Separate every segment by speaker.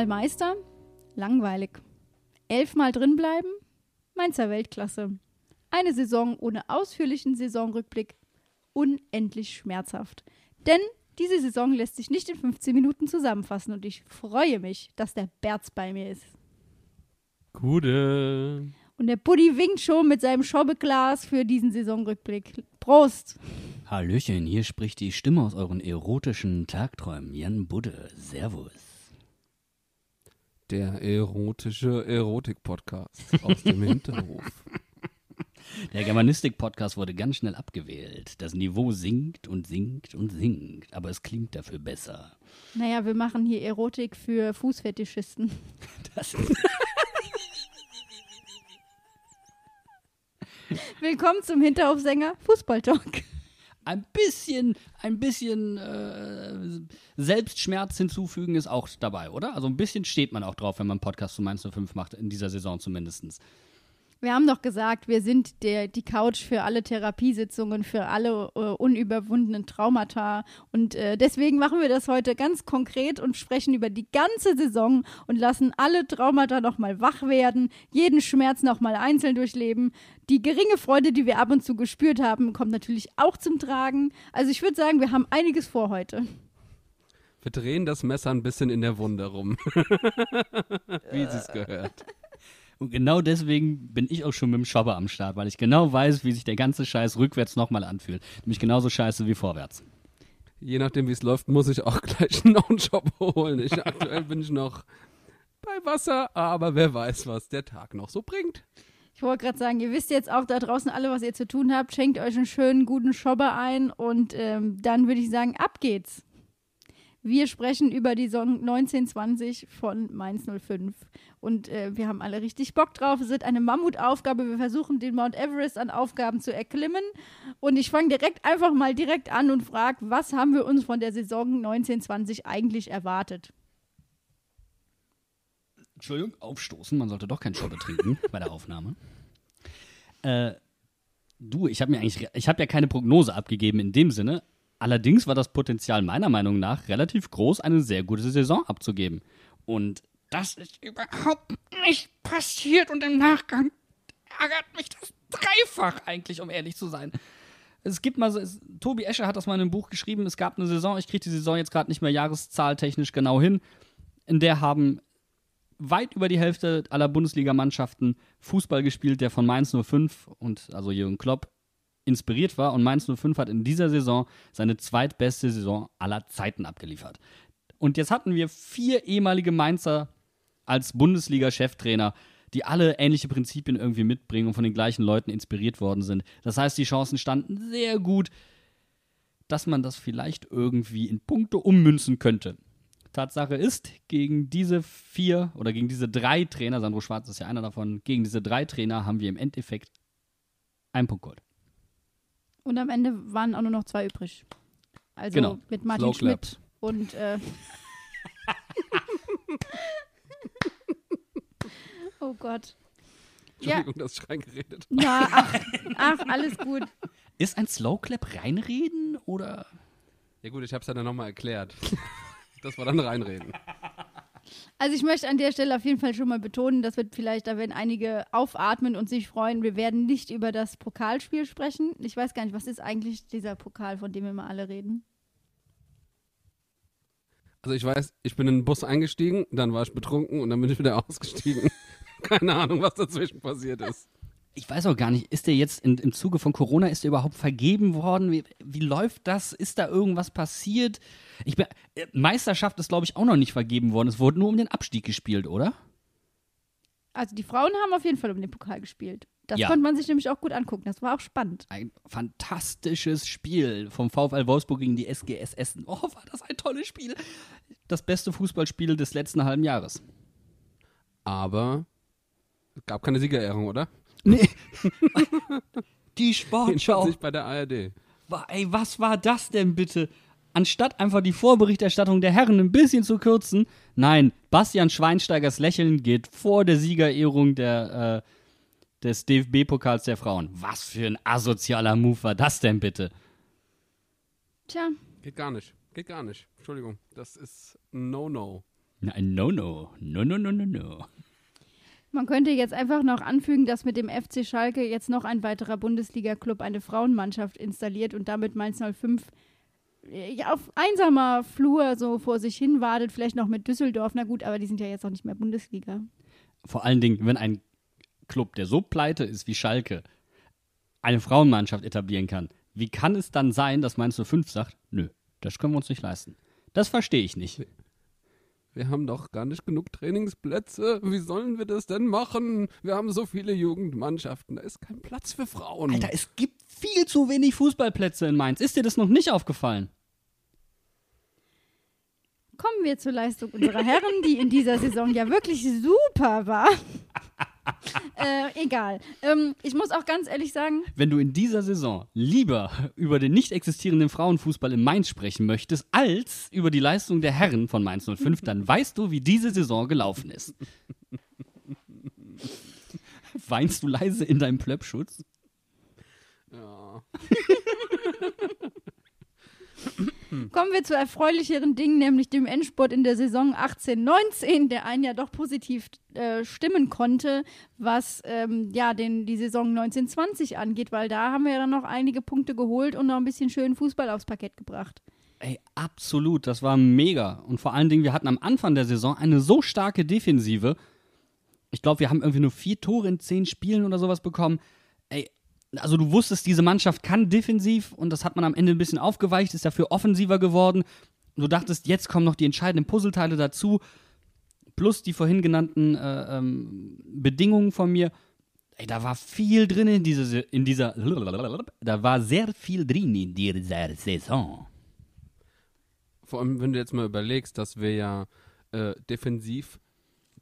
Speaker 1: Achtmal Meister? Langweilig. Elfmal drinbleiben? Mainzer Weltklasse. Eine Saison ohne ausführlichen Saisonrückblick? Unendlich schmerzhaft. Denn diese Saison lässt sich nicht in 15 Minuten zusammenfassen und ich freue mich, dass der Berz bei mir ist.
Speaker 2: Gute.
Speaker 1: Und der Buddy winkt schon mit seinem Schobbeglas für diesen Saisonrückblick. Prost!
Speaker 3: Hallöchen, hier spricht die Stimme aus euren erotischen Tagträumen, Jan Budde. Servus.
Speaker 2: Der erotische Erotik-Podcast aus dem Hinterhof.
Speaker 3: Der Germanistik-Podcast wurde ganz schnell abgewählt. Das Niveau sinkt und sinkt und sinkt, aber es klingt dafür besser.
Speaker 1: Naja, wir machen hier Erotik für Fußfetischisten.
Speaker 3: Das ist
Speaker 1: Willkommen zum Hinterhofsänger Fußballtalk.
Speaker 3: Ein bisschen, ein bisschen äh, Selbstschmerz hinzufügen ist auch dabei, oder? Also ein bisschen steht man auch drauf, wenn man einen Podcast zu Mainz 05 macht, in dieser Saison zumindest.
Speaker 1: Wir haben doch gesagt, wir sind der, die Couch für alle Therapiesitzungen, für alle äh, unüberwundenen Traumata. Und äh, deswegen machen wir das heute ganz konkret und sprechen über die ganze Saison und lassen alle Traumata nochmal wach werden, jeden Schmerz nochmal einzeln durchleben. Die geringe Freude, die wir ab und zu gespürt haben, kommt natürlich auch zum Tragen. Also ich würde sagen, wir haben einiges vor heute.
Speaker 2: Wir drehen das Messer ein bisschen in der Wunde rum. Wie es gehört.
Speaker 3: Und genau deswegen bin ich auch schon mit dem Schopper am Start, weil ich genau weiß, wie sich der ganze Scheiß rückwärts nochmal anfühlt. Nämlich genauso scheiße wie vorwärts.
Speaker 2: Je nachdem, wie es läuft, muss ich auch gleich noch einen Job holen. Ich, aktuell bin ich noch bei Wasser, aber wer weiß, was der Tag noch so bringt.
Speaker 1: Ich wollte gerade sagen, ihr wisst jetzt auch da draußen alle, was ihr zu tun habt. Schenkt euch einen schönen, guten Schobber ein und ähm, dann würde ich sagen, ab geht's. Wir sprechen über die Saison 1920 von Mainz 05. Und äh, wir haben alle richtig Bock drauf. Es wird eine Mammutaufgabe. Wir versuchen, den Mount Everest an Aufgaben zu erklimmen. Und ich fange direkt einfach mal direkt an und frage, was haben wir uns von der Saison 1920 eigentlich erwartet?
Speaker 3: Entschuldigung, aufstoßen. Man sollte doch keinen Schopper trinken bei der Aufnahme. Äh, du, ich habe mir eigentlich, ich habe ja keine Prognose abgegeben in dem Sinne. Allerdings war das Potenzial meiner Meinung nach relativ groß, eine sehr gute Saison abzugeben. Und das ist überhaupt nicht passiert und im Nachgang ärgert mich das dreifach eigentlich, um ehrlich zu sein. Es gibt mal so, es, Tobi Escher hat das mal in einem Buch geschrieben, es gab eine Saison, ich kriege die Saison jetzt gerade nicht mehr jahreszahltechnisch genau hin, in der haben weit über die Hälfte aller Bundesligamannschaften Fußball gespielt, der von Mainz 05 und also Jürgen Klopp inspiriert war und Mainz 05 hat in dieser Saison seine zweitbeste Saison aller Zeiten abgeliefert. Und jetzt hatten wir vier ehemalige Mainzer als Bundesliga-Cheftrainer, die alle ähnliche Prinzipien irgendwie mitbringen und von den gleichen Leuten inspiriert worden sind. Das heißt, die Chancen standen sehr gut, dass man das vielleicht irgendwie in Punkte ummünzen könnte. Tatsache ist, gegen diese vier oder gegen diese drei Trainer, Sandro Schwarz ist ja einer davon, gegen diese drei Trainer haben wir im Endeffekt einen Punkt geholt.
Speaker 1: Und am Ende waren auch nur noch zwei übrig. Also
Speaker 3: Genau.
Speaker 1: mit Martin
Speaker 2: Slow clap.
Speaker 1: Schmidt und äh Oh Gott. Ja,
Speaker 2: Entschuldigung, dass ich reingeredet
Speaker 1: na, ach, ach, alles gut.
Speaker 3: Ist ein Slowclap reinreden oder?
Speaker 2: Ja gut, ich habe es ja dann nochmal erklärt. Das war dann reinreden.
Speaker 1: Also ich möchte an der Stelle auf jeden Fall schon mal betonen, das wird vielleicht, da werden einige aufatmen und sich freuen. Wir werden nicht über das Pokalspiel sprechen. Ich weiß gar nicht, was ist eigentlich dieser Pokal, von dem wir immer alle reden?
Speaker 2: Also ich weiß, ich bin in den Bus eingestiegen, dann war ich betrunken und dann bin ich wieder ausgestiegen. Keine Ahnung, was dazwischen passiert ist.
Speaker 3: Ich weiß auch gar nicht, ist der jetzt in, im Zuge von Corona, ist der überhaupt vergeben worden? Wie, wie läuft das? Ist da irgendwas passiert? Ich bin, äh, Meisterschaft ist, glaube ich, auch noch nicht vergeben worden. Es wurde nur um den Abstieg gespielt, oder?
Speaker 1: Also die Frauen haben auf jeden Fall um den Pokal gespielt. Das
Speaker 3: Ja.
Speaker 1: konnte man sich nämlich auch gut angucken. Das war auch spannend.
Speaker 3: Ein fantastisches Spiel vom VfL Wolfsburg gegen die SGS Essen. Oh, war das ein tolles Spiel. Das beste Fußballspiel des letzten halben Jahres.
Speaker 2: Aber es gab keine Siegerehrung, oder?
Speaker 3: Nee. Die Sportschau.
Speaker 2: nicht bei der ARD.
Speaker 3: Ey, was war das denn bitte? Anstatt einfach die Vorberichterstattung der Herren ein bisschen zu kürzen, nein, Bastian Schweinsteigers Lächeln geht vor der Siegerehrung der, äh, des DFB-Pokals der Frauen. Was für ein asozialer Move war das denn bitte?
Speaker 1: Tja,
Speaker 2: Geht gar nicht. Geht gar nicht. Entschuldigung. Das ist ein No-No.
Speaker 3: Nein, no, no.
Speaker 1: Man könnte jetzt einfach noch anfügen, dass mit dem FC Schalke jetzt noch ein weiterer Bundesliga-Club eine Frauenmannschaft installiert und damit Mainz 05 äh, auf einsamer Flur so vor sich hin wartet, vielleicht noch mit Düsseldorf. Na gut, aber die sind ja jetzt auch nicht mehr Bundesliga.
Speaker 3: Vor allen Dingen, wenn ein Club, der so pleite ist wie Schalke, eine Frauenmannschaft etablieren kann, wie kann es dann sein, dass Mainz 05 sagt, nö, das können wir uns nicht leisten? Das verstehe ich nicht.
Speaker 2: Wir haben doch gar nicht genug Trainingsplätze. Wie sollen wir das denn machen? Wir haben so viele Jugendmannschaften. Da ist kein Platz für Frauen.
Speaker 3: Alter, es gibt viel zu wenig Fußballplätze in Mainz. Ist dir das noch nicht aufgefallen?
Speaker 1: Kommen wir zur Leistung unserer Herren, die in dieser Saison ja wirklich super war. Äh, egal. Ähm, ich muss auch ganz ehrlich sagen,
Speaker 3: Wenn du in dieser Saison lieber über den nicht existierenden Frauenfußball in Mainz sprechen möchtest, als über die Leistung der Herren von Mainz 05, dann weißt du, wie diese Saison gelaufen ist. Weinst du leise in deinem Plöppschutz?
Speaker 2: Ja.
Speaker 1: Kommen wir zu erfreulicheren Dingen, nämlich dem Endspurt in der Saison 18-19, der einen ja doch positiv äh, stimmen konnte, was ähm, ja den, die Saison 1920 angeht, weil da haben wir ja dann noch einige Punkte geholt und noch ein bisschen schönen Fußball aufs Parkett gebracht.
Speaker 3: Ey, absolut, das war mega. Und vor allen Dingen, wir hatten am Anfang der Saison eine so starke Defensive. Ich glaube, wir haben irgendwie nur vier Tore in zehn Spielen oder sowas bekommen. Also du wusstest, diese Mannschaft kann defensiv und das hat man am Ende ein bisschen aufgeweicht, ist dafür offensiver geworden. Du dachtest, jetzt kommen noch die entscheidenden Puzzleteile dazu, plus die vorhin genannten äh, ähm, Bedingungen von mir. Ey, da war viel drin in dieser, in dieser, da war sehr viel drin in dieser Saison.
Speaker 2: Vor allem, wenn du jetzt mal überlegst, dass wir ja äh, defensiv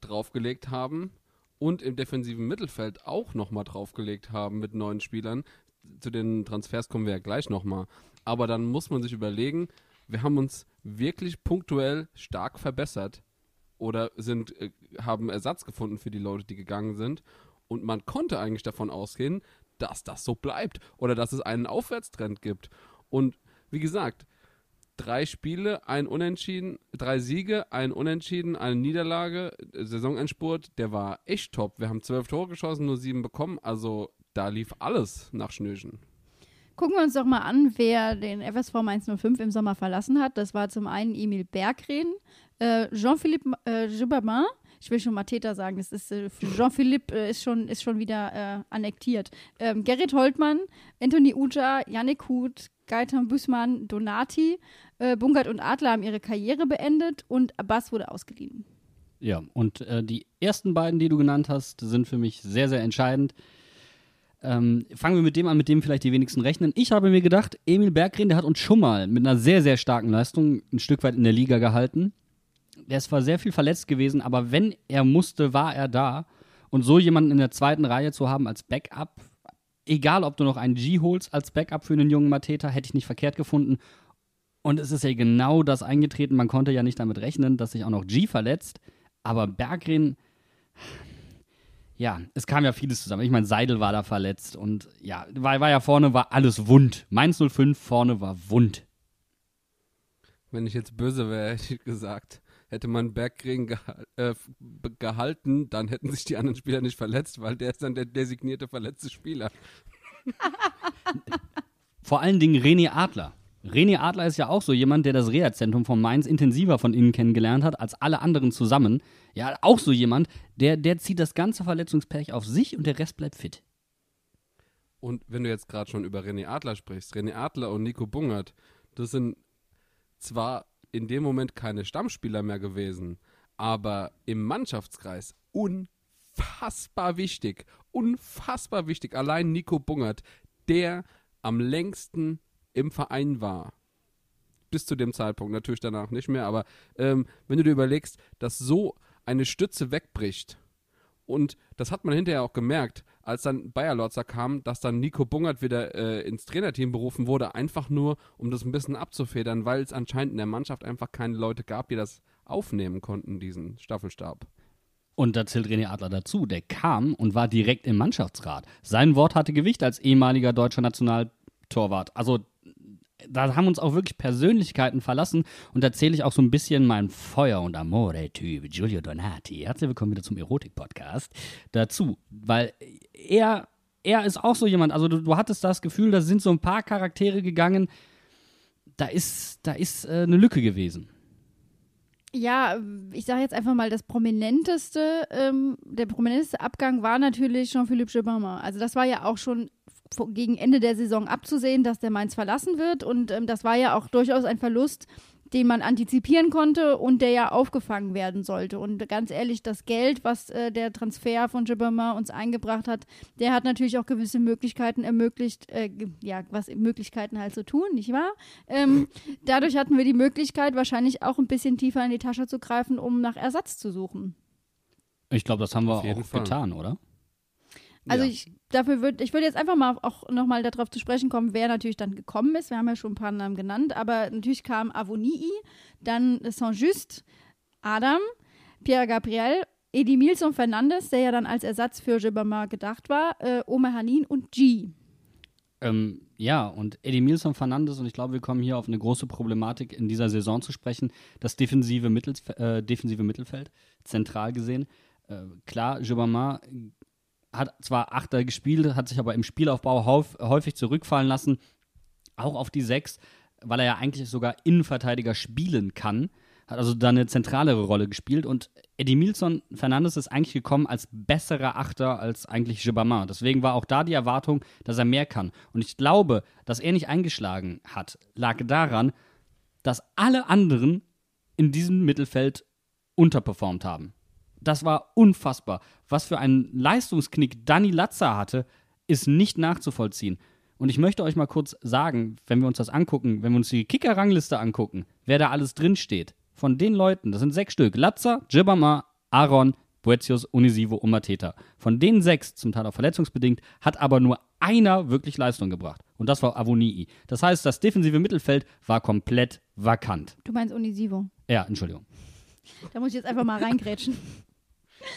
Speaker 2: draufgelegt haben und im defensiven Mittelfeld auch nochmal draufgelegt haben mit neuen Spielern. Zu den Transfers kommen wir ja gleich nochmal. Aber dann muss man sich überlegen, wir haben uns wirklich punktuell stark verbessert oder sind, äh, haben Ersatz gefunden für die Leute, die gegangen sind. Und man konnte eigentlich davon ausgehen, dass das so bleibt oder dass es einen Aufwärtstrend gibt. Und wie gesagt, drei Spiele, ein Unentschieden, drei Siege, ein Unentschieden, eine Niederlage, Saisonendspurt, der war echt top. Wir haben zwölf Tore geschossen, nur sieben bekommen, also da lief alles nach Schnürchen.
Speaker 1: Gucken wir uns doch mal an, wer den FSV Mainz 05 im Sommer verlassen hat. Das war zum einen Emil Berggren, äh, Jean-Philippe äh, Gibbermann. Ich will schon mal Täter sagen, das ist äh, Jean-Philippe äh, ist, schon, ist schon wieder äh, annektiert. Ähm, Gerrit Holtmann, Anthony Uja, Yannick Huth, Gaetan Büßmann, Donati, äh, Bungert und Adler haben ihre Karriere beendet und Abbas wurde ausgeliehen.
Speaker 3: Ja, und äh, die ersten beiden, die du genannt hast, sind für mich sehr, sehr entscheidend. Ähm, fangen wir mit dem an, mit dem vielleicht die wenigsten rechnen. Ich habe mir gedacht, Emil Berggren, der hat uns schon mal mit einer sehr, sehr starken Leistung ein Stück weit in der Liga gehalten. Der ist zwar sehr viel verletzt gewesen, aber wenn er musste, war er da. Und so jemanden in der zweiten Reihe zu haben als Backup, egal ob du noch einen G holst als Backup für einen jungen Mateta, hätte ich nicht verkehrt gefunden. Und es ist ja genau das eingetreten. Man konnte ja nicht damit rechnen, dass sich auch noch G verletzt. Aber Berggren, ja, es kam ja vieles zusammen. Ich meine, Seidel war da verletzt und ja, war, war ja vorne, war alles wund. Mainz 05 vorne war wund.
Speaker 2: Wenn ich jetzt böse wäre, hätte ich gesagt, hätte man Berggren geha äh, gehalten, dann hätten sich die anderen Spieler nicht verletzt, weil der ist dann der designierte verletzte Spieler.
Speaker 3: Vor allen Dingen René Adler. René Adler ist ja auch so jemand, der das Reha-Zentrum von Mainz intensiver von innen kennengelernt hat als alle anderen zusammen. Ja, auch so jemand, der, der zieht das ganze Verletzungspech auf sich und der Rest bleibt fit.
Speaker 2: Und wenn du jetzt gerade schon über René Adler sprichst, René Adler und Nico Bungert, das sind zwar in dem Moment keine Stammspieler mehr gewesen, aber im Mannschaftskreis unfassbar wichtig. Unfassbar wichtig. Allein Nico Bungert, der am längsten im Verein war. Bis zu dem Zeitpunkt, natürlich danach nicht mehr, aber ähm, wenn du dir überlegst, dass so eine Stütze wegbricht, und das hat man hinterher auch gemerkt, als dann Bayer Lorzer kam, dass dann Nico Bungert wieder äh, ins Trainerteam berufen wurde, einfach nur, um das ein bisschen abzufedern, weil es anscheinend in der Mannschaft einfach keine Leute gab, die das aufnehmen konnten, diesen Staffelstab.
Speaker 3: Und da zählt René Adler dazu. Der kam und war direkt im Mannschaftsrat. Sein Wort hatte Gewicht als ehemaliger deutscher Nationaltorwart. Also da haben uns auch wirklich Persönlichkeiten verlassen und da zähle ich auch so ein bisschen mein Feuer- und Amore-Typ, Giulio Donati. Herzlich willkommen wieder zum Erotik-Podcast dazu, weil er, er ist auch so jemand, also du, du hattest das Gefühl, da sind so ein paar Charaktere gegangen, da ist, da ist äh, eine Lücke gewesen.
Speaker 1: Ja, ich sage jetzt einfach mal, das prominenteste, ähm, der prominenteste Abgang war natürlich Jean-Philippe Gibama. Also das war ja auch schon gegen Ende der Saison abzusehen, dass der Mainz verlassen wird. Und ähm, das war ja auch durchaus ein Verlust, den man antizipieren konnte und der ja aufgefangen werden sollte. Und ganz ehrlich, das Geld, was äh, der Transfer von Gibbermann uns eingebracht hat, der hat natürlich auch gewisse Möglichkeiten ermöglicht, äh, ja, was Möglichkeiten halt zu so tun, nicht wahr? Ähm, dadurch hatten wir die Möglichkeit, wahrscheinlich auch ein bisschen tiefer in die Tasche zu greifen, um nach Ersatz zu suchen.
Speaker 3: Ich glaube, das haben wir auch Fall. getan, oder?
Speaker 1: Also ja. ich dafür würde ich würde jetzt einfach mal auch nochmal darauf zu sprechen kommen, wer natürlich dann gekommen ist. Wir haben ja schon ein paar Namen genannt, aber natürlich kam Avonii, dann Saint-Just, Adam, Pierre Gabriel, Edimilson Fernandes, der ja dann als Ersatz für Gibama gedacht war, äh, Omer Hanin und G.
Speaker 3: Ähm, ja, und Edimilson Fernandes, und ich glaube, wir kommen hier auf eine große Problematik in dieser Saison zu sprechen, das defensive, Mittels, äh, defensive Mittelfeld, zentral gesehen. Äh, klar, Gibama hat zwar Achter gespielt, hat sich aber im Spielaufbau häufig zurückfallen lassen, auch auf die Sechs, weil er ja eigentlich sogar Innenverteidiger spielen kann. Hat also da eine zentralere Rolle gespielt und Eddie Milson Fernandes ist eigentlich gekommen als besserer Achter als eigentlich Gibbermann. Deswegen war auch da die Erwartung, dass er mehr kann. Und ich glaube, dass er nicht eingeschlagen hat, lag daran, dass alle anderen in diesem Mittelfeld unterperformt haben. Das war unfassbar. Was für einen Leistungsknick Danny Latzer hatte, ist nicht nachzuvollziehen. Und ich möchte euch mal kurz sagen, wenn wir uns das angucken, wenn wir uns die Kicker-Rangliste angucken, wer da alles drinsteht. Von den Leuten, das sind sechs Stück: Latzer, Jibama, Aaron, Boetius, Unisivo und Mateta. Von den sechs, zum Teil auch verletzungsbedingt, hat aber nur einer wirklich Leistung gebracht. Und das war Avonii. Das heißt, das defensive Mittelfeld war komplett vakant.
Speaker 1: Du meinst Unisivo?
Speaker 3: Ja, Entschuldigung.
Speaker 1: Da muss ich jetzt einfach mal reingrätschen.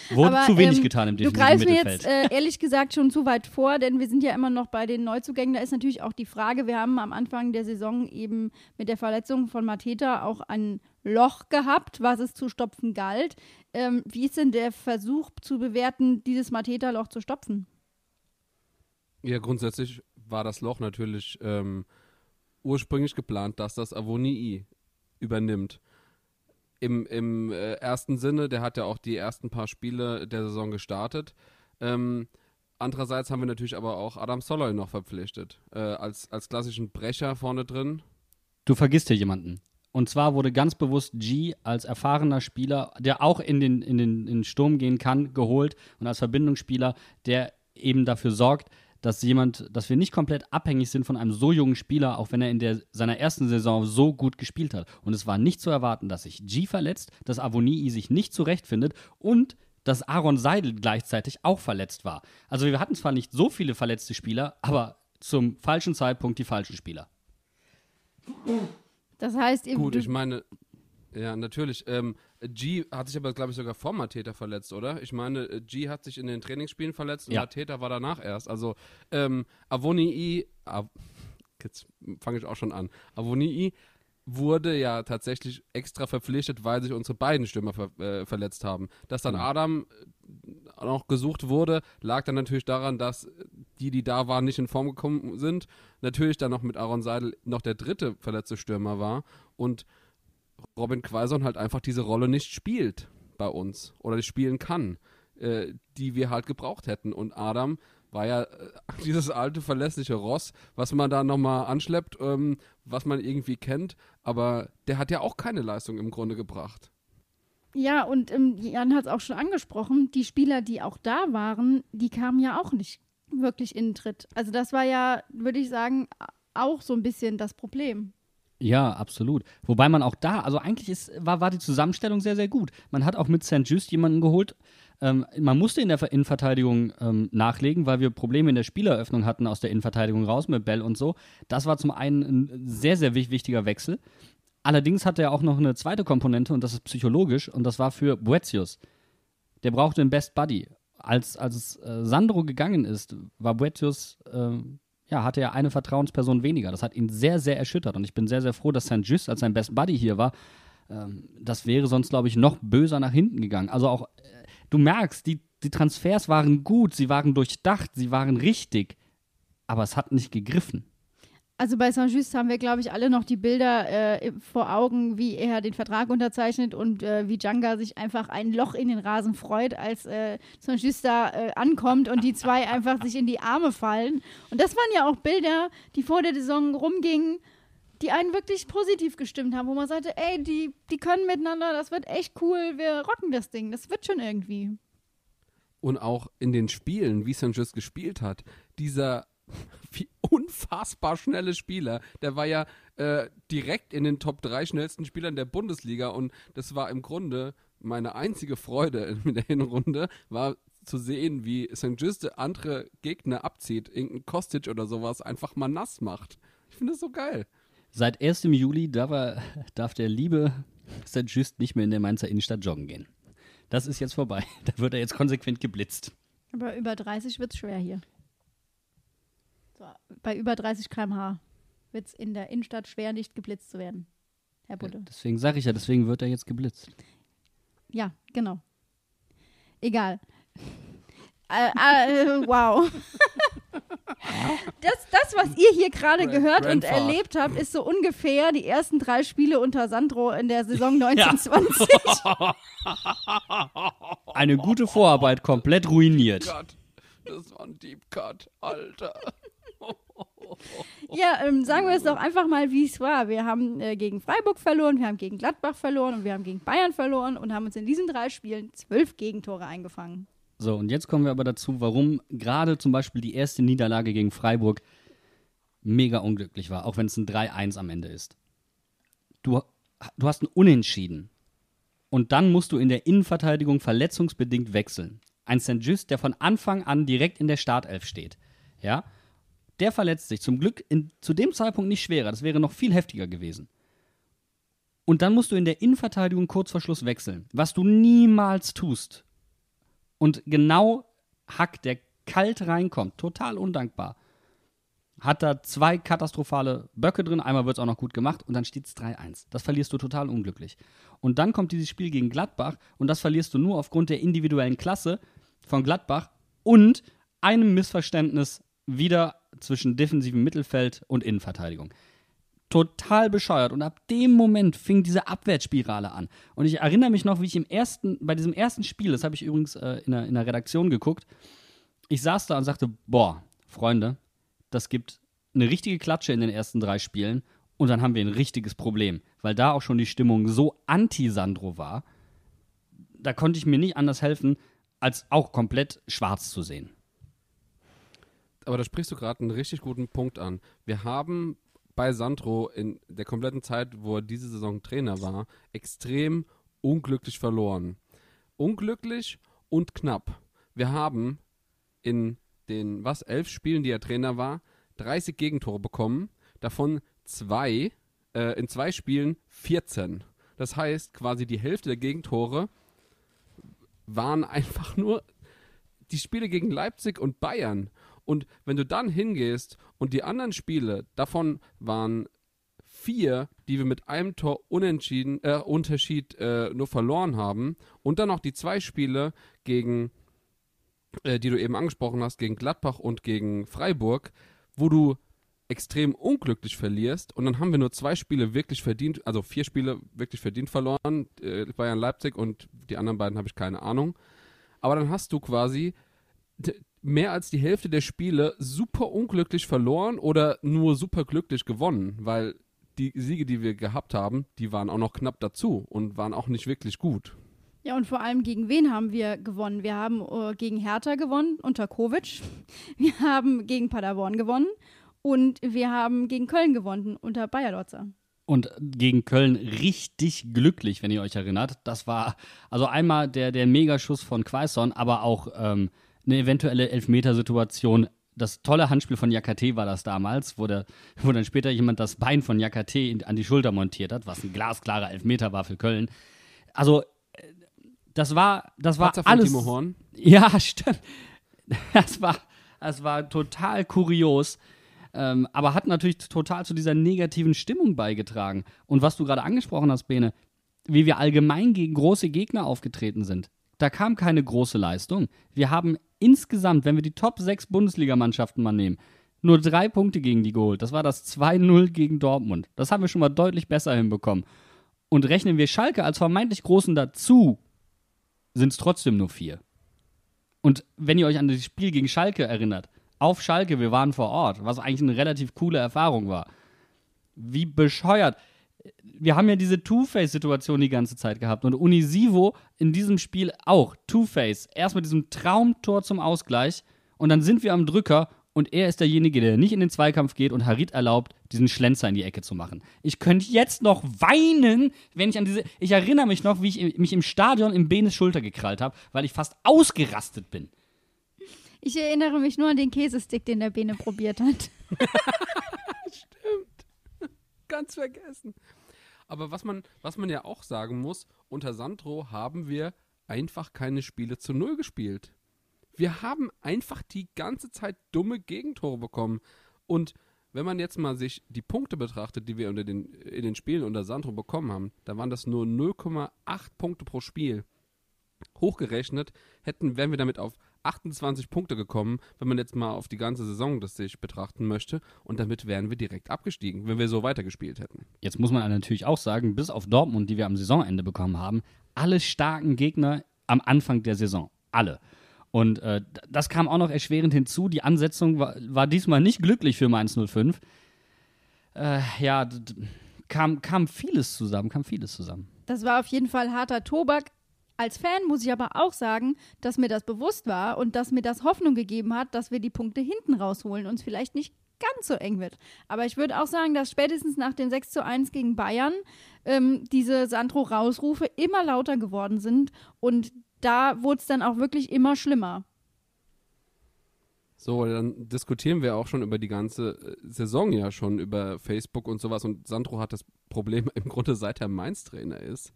Speaker 3: Wurde Aber, zu wenig ähm, getan im
Speaker 1: Du greifst mir jetzt äh, ehrlich gesagt schon zu weit vor, denn wir sind ja immer noch bei den Neuzugängen. Da ist natürlich auch die Frage, wir haben am Anfang der Saison eben mit der Verletzung von Mateta auch ein Loch gehabt, was es zu stopfen galt. Ähm, wie ist denn der Versuch zu bewerten, dieses Mateta-Loch zu stopfen?
Speaker 2: Ja, grundsätzlich war das Loch natürlich ähm, ursprünglich geplant, dass das Avonii übernimmt im, im äh, ersten Sinne, der hat ja auch die ersten paar Spiele der Saison gestartet. Ähm, andererseits haben wir natürlich aber auch Adam Soloy noch verpflichtet, äh, als, als klassischen Brecher vorne drin.
Speaker 3: Du vergisst hier jemanden. Und zwar wurde ganz bewusst G als erfahrener Spieler, der auch in den, in den, in den Sturm gehen kann, geholt und als Verbindungsspieler, der eben dafür sorgt, dass jemand, dass wir nicht komplett abhängig sind von einem so jungen Spieler, auch wenn er in der, seiner ersten Saison so gut gespielt hat. Und es war nicht zu erwarten, dass sich G verletzt, dass Avonii sich nicht zurechtfindet und dass Aaron Seidel gleichzeitig auch verletzt war. Also wir hatten zwar nicht so viele verletzte Spieler, aber zum falschen Zeitpunkt die falschen Spieler.
Speaker 1: Das heißt,
Speaker 2: gut, ich meine, ja, natürlich. Ähm, G hat sich aber, glaube ich, sogar vor Mateta verletzt, oder? Ich meine, äh, G hat sich in den Trainingsspielen verletzt und ja. Mateta war danach erst. Also, ähm, Avonii, Av jetzt fange ich auch schon an. Avonii wurde ja tatsächlich extra verpflichtet, weil sich unsere beiden Stürmer ver äh, verletzt haben. Dass dann mhm. Adam äh, noch gesucht wurde, lag dann natürlich daran, dass die, die da waren, nicht in Form gekommen sind. Natürlich dann noch mit Aaron Seidel noch der dritte verletzte Stürmer war und Robin Quaison halt einfach diese Rolle nicht spielt bei uns oder spielen kann, äh, die wir halt gebraucht hätten. Und Adam war ja äh, dieses alte verlässliche Ross, was man da nochmal anschleppt, ähm, was man irgendwie kennt, aber der hat ja auch keine Leistung im Grunde gebracht.
Speaker 1: Ja, und ähm, Jan hat es auch schon angesprochen, die Spieler, die auch da waren, die kamen ja auch nicht wirklich in den Tritt. Also das war ja, würde ich sagen, auch so ein bisschen das Problem.
Speaker 3: Ja, absolut. Wobei man auch da, also eigentlich ist, war, war die Zusammenstellung sehr, sehr gut. Man hat auch mit St. Just jemanden geholt. Ähm, man musste in der Ver- Innenverteidigung ähm, nachlegen, weil wir Probleme in der Spieleröffnung hatten aus der Innenverteidigung raus mit Bell und so. Das war zum einen ein sehr, sehr wich- wichtiger Wechsel. Allerdings hatte er auch noch eine zweite Komponente und das ist psychologisch und das war für Boetius. Der brauchte einen Best Buddy. Als, als äh, Sandro gegangen ist, war Boetius, äh, ja, hatte er eine Vertrauensperson weniger. Das hat ihn sehr, sehr erschüttert und ich bin sehr, sehr froh, dass St. Just als sein Best Buddy hier war. Ähm, das wäre sonst, glaube ich, noch böser nach hinten gegangen. Also auch, äh, du merkst, die, die Transfers waren gut, sie waren durchdacht, sie waren richtig, aber es hat nicht gegriffen.
Speaker 1: Also bei Saint-Just haben wir, glaube ich, alle noch die Bilder äh, vor Augen, wie er den Vertrag unterzeichnet und äh, wie Djanga sich einfach ein Loch in den Rasen freut, als äh, Saint-Just da äh, ankommt und die zwei einfach sich in die Arme fallen. Und das waren ja auch Bilder, die vor der Saison rumgingen, die einen wirklich positiv gestimmt haben, wo man sagte, ey, die, die können miteinander, das wird echt cool, wir rocken das Ding, das wird schon irgendwie.
Speaker 2: Und auch in den Spielen, wie St. Just gespielt hat, dieser wie unfassbar schnelle Spieler, der war ja äh, direkt in den Top 3 schnellsten Spielern der Bundesliga und das war im Grunde meine einzige Freude in der Hinrunde, war zu sehen, wie St. Just andere Gegner abzieht, irgendein Kostic oder sowas einfach mal nass macht. Ich finde das so geil.
Speaker 3: Seit 1. Juli darf, er, darf der liebe St. Just nicht mehr in der Mainzer Innenstadt joggen gehen. Das ist jetzt vorbei. Da wird er jetzt konsequent geblitzt.
Speaker 1: Aber über 30 wird es schwer hier. Bei über 30 km/h wird es in der Innenstadt schwer, nicht geblitzt zu werden. Herr Budde.
Speaker 3: Deswegen sage ich ja, deswegen wird er jetzt geblitzt.
Speaker 1: Ja, genau. Egal. Äh, äh, wow. Das, das, was ihr hier gerade
Speaker 2: Grand-
Speaker 1: gehört und erlebt habt, ist so ungefähr die ersten drei Spiele unter Sandro in der Saison 1920.
Speaker 3: Eine gute Vorarbeit komplett ruiniert.
Speaker 2: Cut. Das war ein Deep Cut, Alter.
Speaker 1: Ja, ähm, sagen wir es doch einfach mal, wie es war. Wir haben äh, gegen Freiburg verloren, wir haben gegen Gladbach verloren und wir haben gegen Bayern verloren und haben uns in diesen drei Spielen zwölf Gegentore eingefangen.
Speaker 3: So, und jetzt kommen wir aber dazu, warum gerade zum Beispiel die erste Niederlage gegen Freiburg mega unglücklich war, auch wenn es ein 3-1 am Ende ist. Du, du hast ein Unentschieden. Und dann musst du in der Innenverteidigung verletzungsbedingt wechseln. Ein St. Just, der von Anfang an direkt in der Startelf steht. Ja? Der verletzt sich. Zum Glück in, zu dem Zeitpunkt nicht schwerer. Das wäre noch viel heftiger gewesen. Und dann musst du in der Innenverteidigung kurz vor Schluss wechseln. Was du niemals tust. Und genau Hack, der kalt reinkommt, total undankbar, hat da zwei katastrophale Böcke drin. Einmal wird es auch noch gut gemacht und dann steht es 3-1. Das verlierst du total unglücklich. Und dann kommt dieses Spiel gegen Gladbach und das verlierst du nur aufgrund der individuellen Klasse von Gladbach und einem Missverständnis wieder zwischen defensivem Mittelfeld und Innenverteidigung total bescheuert. Und ab dem Moment fing diese Abwärtsspirale an. Und ich erinnere mich noch, wie ich im ersten, bei diesem ersten Spiel, das habe ich übrigens äh, in, der, in der Redaktion geguckt, ich saß da und sagte, boah, Freunde, das gibt eine richtige Klatsche in den ersten drei Spielen und dann haben wir ein richtiges Problem, weil da auch schon die Stimmung so anti-Sandro war, da konnte ich mir nicht anders helfen, als auch komplett schwarz zu sehen.
Speaker 2: Aber da sprichst du gerade einen richtig guten Punkt an. Wir haben bei Sandro in der kompletten Zeit, wo er diese Saison Trainer war, extrem unglücklich verloren. Unglücklich und knapp. Wir haben in den, was, elf Spielen, die er Trainer war, 30 Gegentore bekommen, davon zwei, äh, in zwei Spielen 14. Das heißt, quasi die Hälfte der Gegentore waren einfach nur die Spiele gegen Leipzig und Bayern. Und wenn du dann hingehst und die anderen Spiele, davon waren vier, die wir mit einem Tor unentschieden, äh, Unterschied äh, nur verloren haben, und dann noch die zwei Spiele gegen, äh, die du eben angesprochen hast, gegen Gladbach und gegen Freiburg, wo du extrem unglücklich verlierst und dann haben wir nur zwei Spiele wirklich verdient, also vier Spiele wirklich verdient verloren, äh, Bayern Leipzig und die anderen beiden habe ich keine Ahnung. Aber dann hast du quasi mehr als die Hälfte der Spiele super unglücklich verloren oder nur super glücklich gewonnen, weil die Siege, die wir gehabt haben, die waren auch noch knapp dazu und waren auch nicht wirklich gut.
Speaker 1: Ja, und vor allem gegen wen haben wir gewonnen? Wir haben äh, gegen Hertha gewonnen unter Kovic. Wir haben gegen Paderborn gewonnen. Und wir haben gegen Köln gewonnen unter Bayer Lotzer.
Speaker 3: Und gegen Köln richtig glücklich, wenn ihr euch erinnert. Das war also einmal der, der Megaschuss von Quaison, aber auch ähm, eine eventuelle Elfmetersituation. Das tolle Handspiel von Jakate war das damals, wo, der, wo dann später jemand das Bein von Jakate an die Schulter montiert hat, was ein glasklarer Elfmeter war für Köln. Also das war, das war
Speaker 2: Patzer
Speaker 3: alles.
Speaker 2: Timo Horn.
Speaker 3: Ja, stimmt. Das war, das war total kurios. Ähm, aber hat natürlich total zu dieser negativen Stimmung beigetragen. Und was du gerade angesprochen hast, Bene, wie wir allgemein gegen große Gegner aufgetreten sind. Da kam keine große Leistung. Wir haben insgesamt, wenn wir die Top 6 Bundesligamannschaften mal nehmen, nur drei Punkte gegen die geholt. Das war das 2-0 gegen Dortmund. Das haben wir schon mal deutlich besser hinbekommen. Und rechnen wir Schalke als vermeintlich Großen dazu, sind es trotzdem nur vier. Und wenn ihr euch an das Spiel gegen Schalke erinnert, auf Schalke, wir waren vor Ort, was eigentlich eine relativ coole Erfahrung war. Wie bescheuert. Wir haben ja diese Two-Face-Situation die ganze Zeit gehabt und Unisivo in diesem Spiel auch. Two-Face. Erst mit diesem Traumtor zum Ausgleich und dann sind wir am Drücker und er ist derjenige, der nicht in den Zweikampf geht und Harit erlaubt, diesen Schlenzer in die Ecke zu machen. Ich könnte jetzt noch weinen, wenn ich an diese. Ich erinnere mich noch, wie ich mich im Stadion im Benes Schulter gekrallt habe, weil ich fast ausgerastet bin.
Speaker 1: Ich erinnere mich nur an den Käsestick, den der Bene probiert hat.
Speaker 2: Ganz vergessen. Aber was man, was man ja auch sagen muss, unter Sandro haben wir einfach keine Spiele zu Null gespielt. Wir haben einfach die ganze Zeit dumme Gegentore bekommen. Und wenn man jetzt mal sich die Punkte betrachtet, die wir unter den, in den Spielen unter Sandro bekommen haben, da waren das nur 0,8 Punkte pro Spiel. Hochgerechnet hätten, wären wir damit auf 28 Punkte gekommen, wenn man jetzt mal auf die ganze Saison das sich betrachten möchte. Und damit wären wir direkt abgestiegen, wenn wir so weitergespielt hätten.
Speaker 3: Jetzt muss man natürlich auch sagen, bis auf Dortmund, die wir am Saisonende bekommen haben, alle starken Gegner am Anfang der Saison. Alle. Und äh, das kam auch noch erschwerend hinzu. Die Ansetzung war, war diesmal nicht glücklich für Mainz 05. Äh, ja, kam, kam vieles zusammen, kam vieles zusammen.
Speaker 1: Das war auf jeden Fall harter Tobak. Als Fan muss ich aber auch sagen, dass mir das bewusst war und dass mir das Hoffnung gegeben hat, dass wir die Punkte hinten rausholen und es vielleicht nicht ganz so eng wird. Aber ich würde auch sagen, dass spätestens nach dem 6 zu 1 gegen Bayern ähm, diese Sandro-Rausrufe immer lauter geworden sind und da wurde es dann auch wirklich immer schlimmer.
Speaker 2: So, dann diskutieren wir auch schon über die ganze äh, Saison ja schon über Facebook und sowas. Und Sandro hat das Problem im Grunde seit er Mainz-Trainer ist.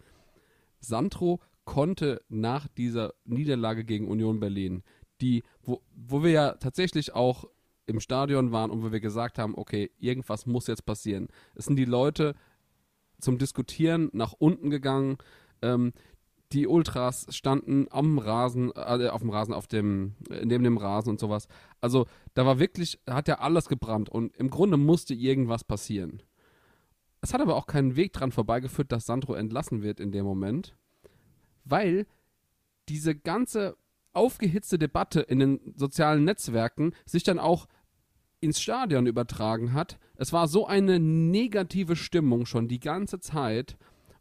Speaker 2: Sandro konnte nach dieser Niederlage gegen Union Berlin, die, wo, wo wir ja tatsächlich auch im Stadion waren und wo wir gesagt haben, okay, irgendwas muss jetzt passieren. Es sind die Leute zum Diskutieren nach unten gegangen. Ähm, die Ultras standen am Rasen, äh, auf dem Rasen, auf dem, äh, neben dem Rasen und sowas. Also da war wirklich, hat ja alles gebrannt und im Grunde musste irgendwas passieren. Es hat aber auch keinen Weg dran vorbeigeführt, dass Sandro entlassen wird in dem Moment, weil diese ganze aufgehitzte Debatte in den sozialen Netzwerken sich dann auch ins Stadion übertragen hat. Es war so eine negative Stimmung schon die ganze Zeit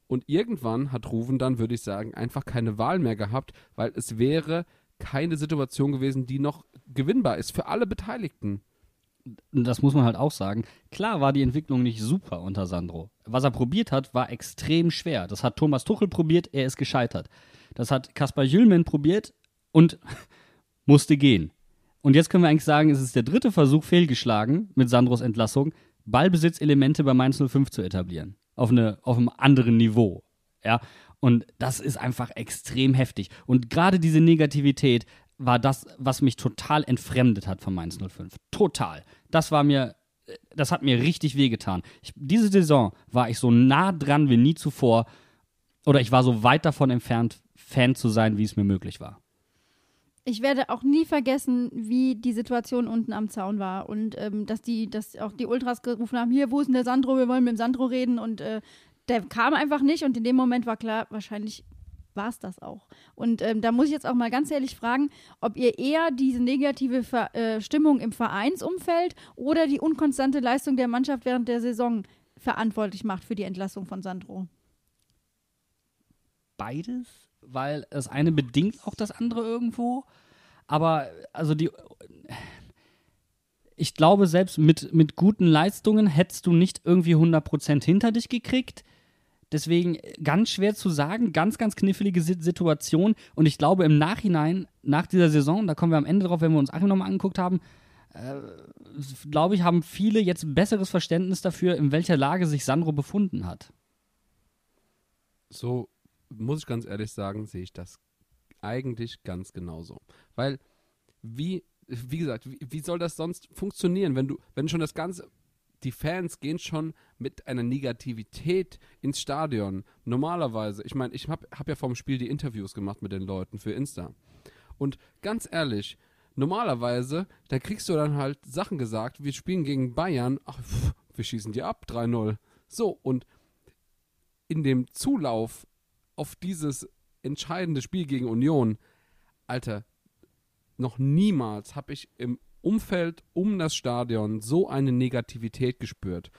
Speaker 2: und irgendwann hat Ruven dann, würde ich sagen, einfach keine Wahl mehr gehabt, weil es wäre keine Situation gewesen, die noch gewinnbar ist für alle Beteiligten.
Speaker 3: Das muss man halt auch sagen. Klar war die Entwicklung nicht super unter Sandro. Was er probiert hat, war extrem schwer. Das hat Thomas Tuchel probiert, er ist gescheitert. Das hat Kaspar Jülmen probiert und musste gehen. Und jetzt können wir eigentlich sagen, es ist der dritte Versuch fehlgeschlagen mit Sandros Entlassung, Ballbesitzelemente bei Mainz 05 zu etablieren auf, eine, auf einem anderen Niveau. Ja, und das ist einfach extrem heftig. Und gerade diese Negativität war das, was mich total entfremdet hat von Mainz 05. Total. Das war mir, das hat mir richtig wehgetan. Ich, diese Saison war ich so nah dran wie nie zuvor. Oder ich war so weit davon entfernt, Fan zu sein, wie es mir möglich war.
Speaker 1: Ich werde auch nie vergessen, wie die Situation unten am Zaun war und ähm, dass die, dass auch die Ultras gerufen haben, hier, wo ist denn der Sandro, wir wollen mit dem Sandro reden und äh, der kam einfach nicht und in dem Moment war klar, wahrscheinlich war es das auch. Und ähm, da muss ich jetzt auch mal ganz ehrlich fragen, ob ihr eher diese negative Ver äh, Stimmung im Vereinsumfeld oder die unkonstante Leistung der Mannschaft während der Saison verantwortlich macht für die Entlassung von Sandro.
Speaker 3: Beides, weil das eine bedingt auch das andere irgendwo. Aber also die ich glaube, selbst mit, mit guten Leistungen hättest du nicht irgendwie 100% hinter dich gekriegt. Deswegen ganz schwer zu sagen, ganz, ganz knifflige Situation. Und ich glaube, im Nachhinein, nach dieser Saison, da kommen wir am Ende drauf, wenn wir uns Achim nochmal angeguckt haben, äh, glaube ich, haben viele jetzt besseres Verständnis dafür, in welcher Lage sich Sandro befunden hat.
Speaker 2: So muss ich ganz ehrlich sagen, sehe ich das eigentlich ganz genauso. Weil, wie wie gesagt, wie, wie, soll das sonst funktionieren, wenn du, wenn schon das Ganze, die Fans gehen schon mit einer Negativität ins Stadion. Normalerweise, ich meine, ich habe hab ja vom Spiel die Interviews gemacht mit den Leuten für Insta. Und ganz ehrlich, normalerweise, da kriegst du dann halt Sachen gesagt, wir spielen gegen Bayern, ach, pff, wir schießen die ab, 3-0. So, und in dem Zulauf auf dieses entscheidende Spiel gegen Union, Alter, noch niemals habe ich im Umfeld um das Stadion so eine Negativität gespürt.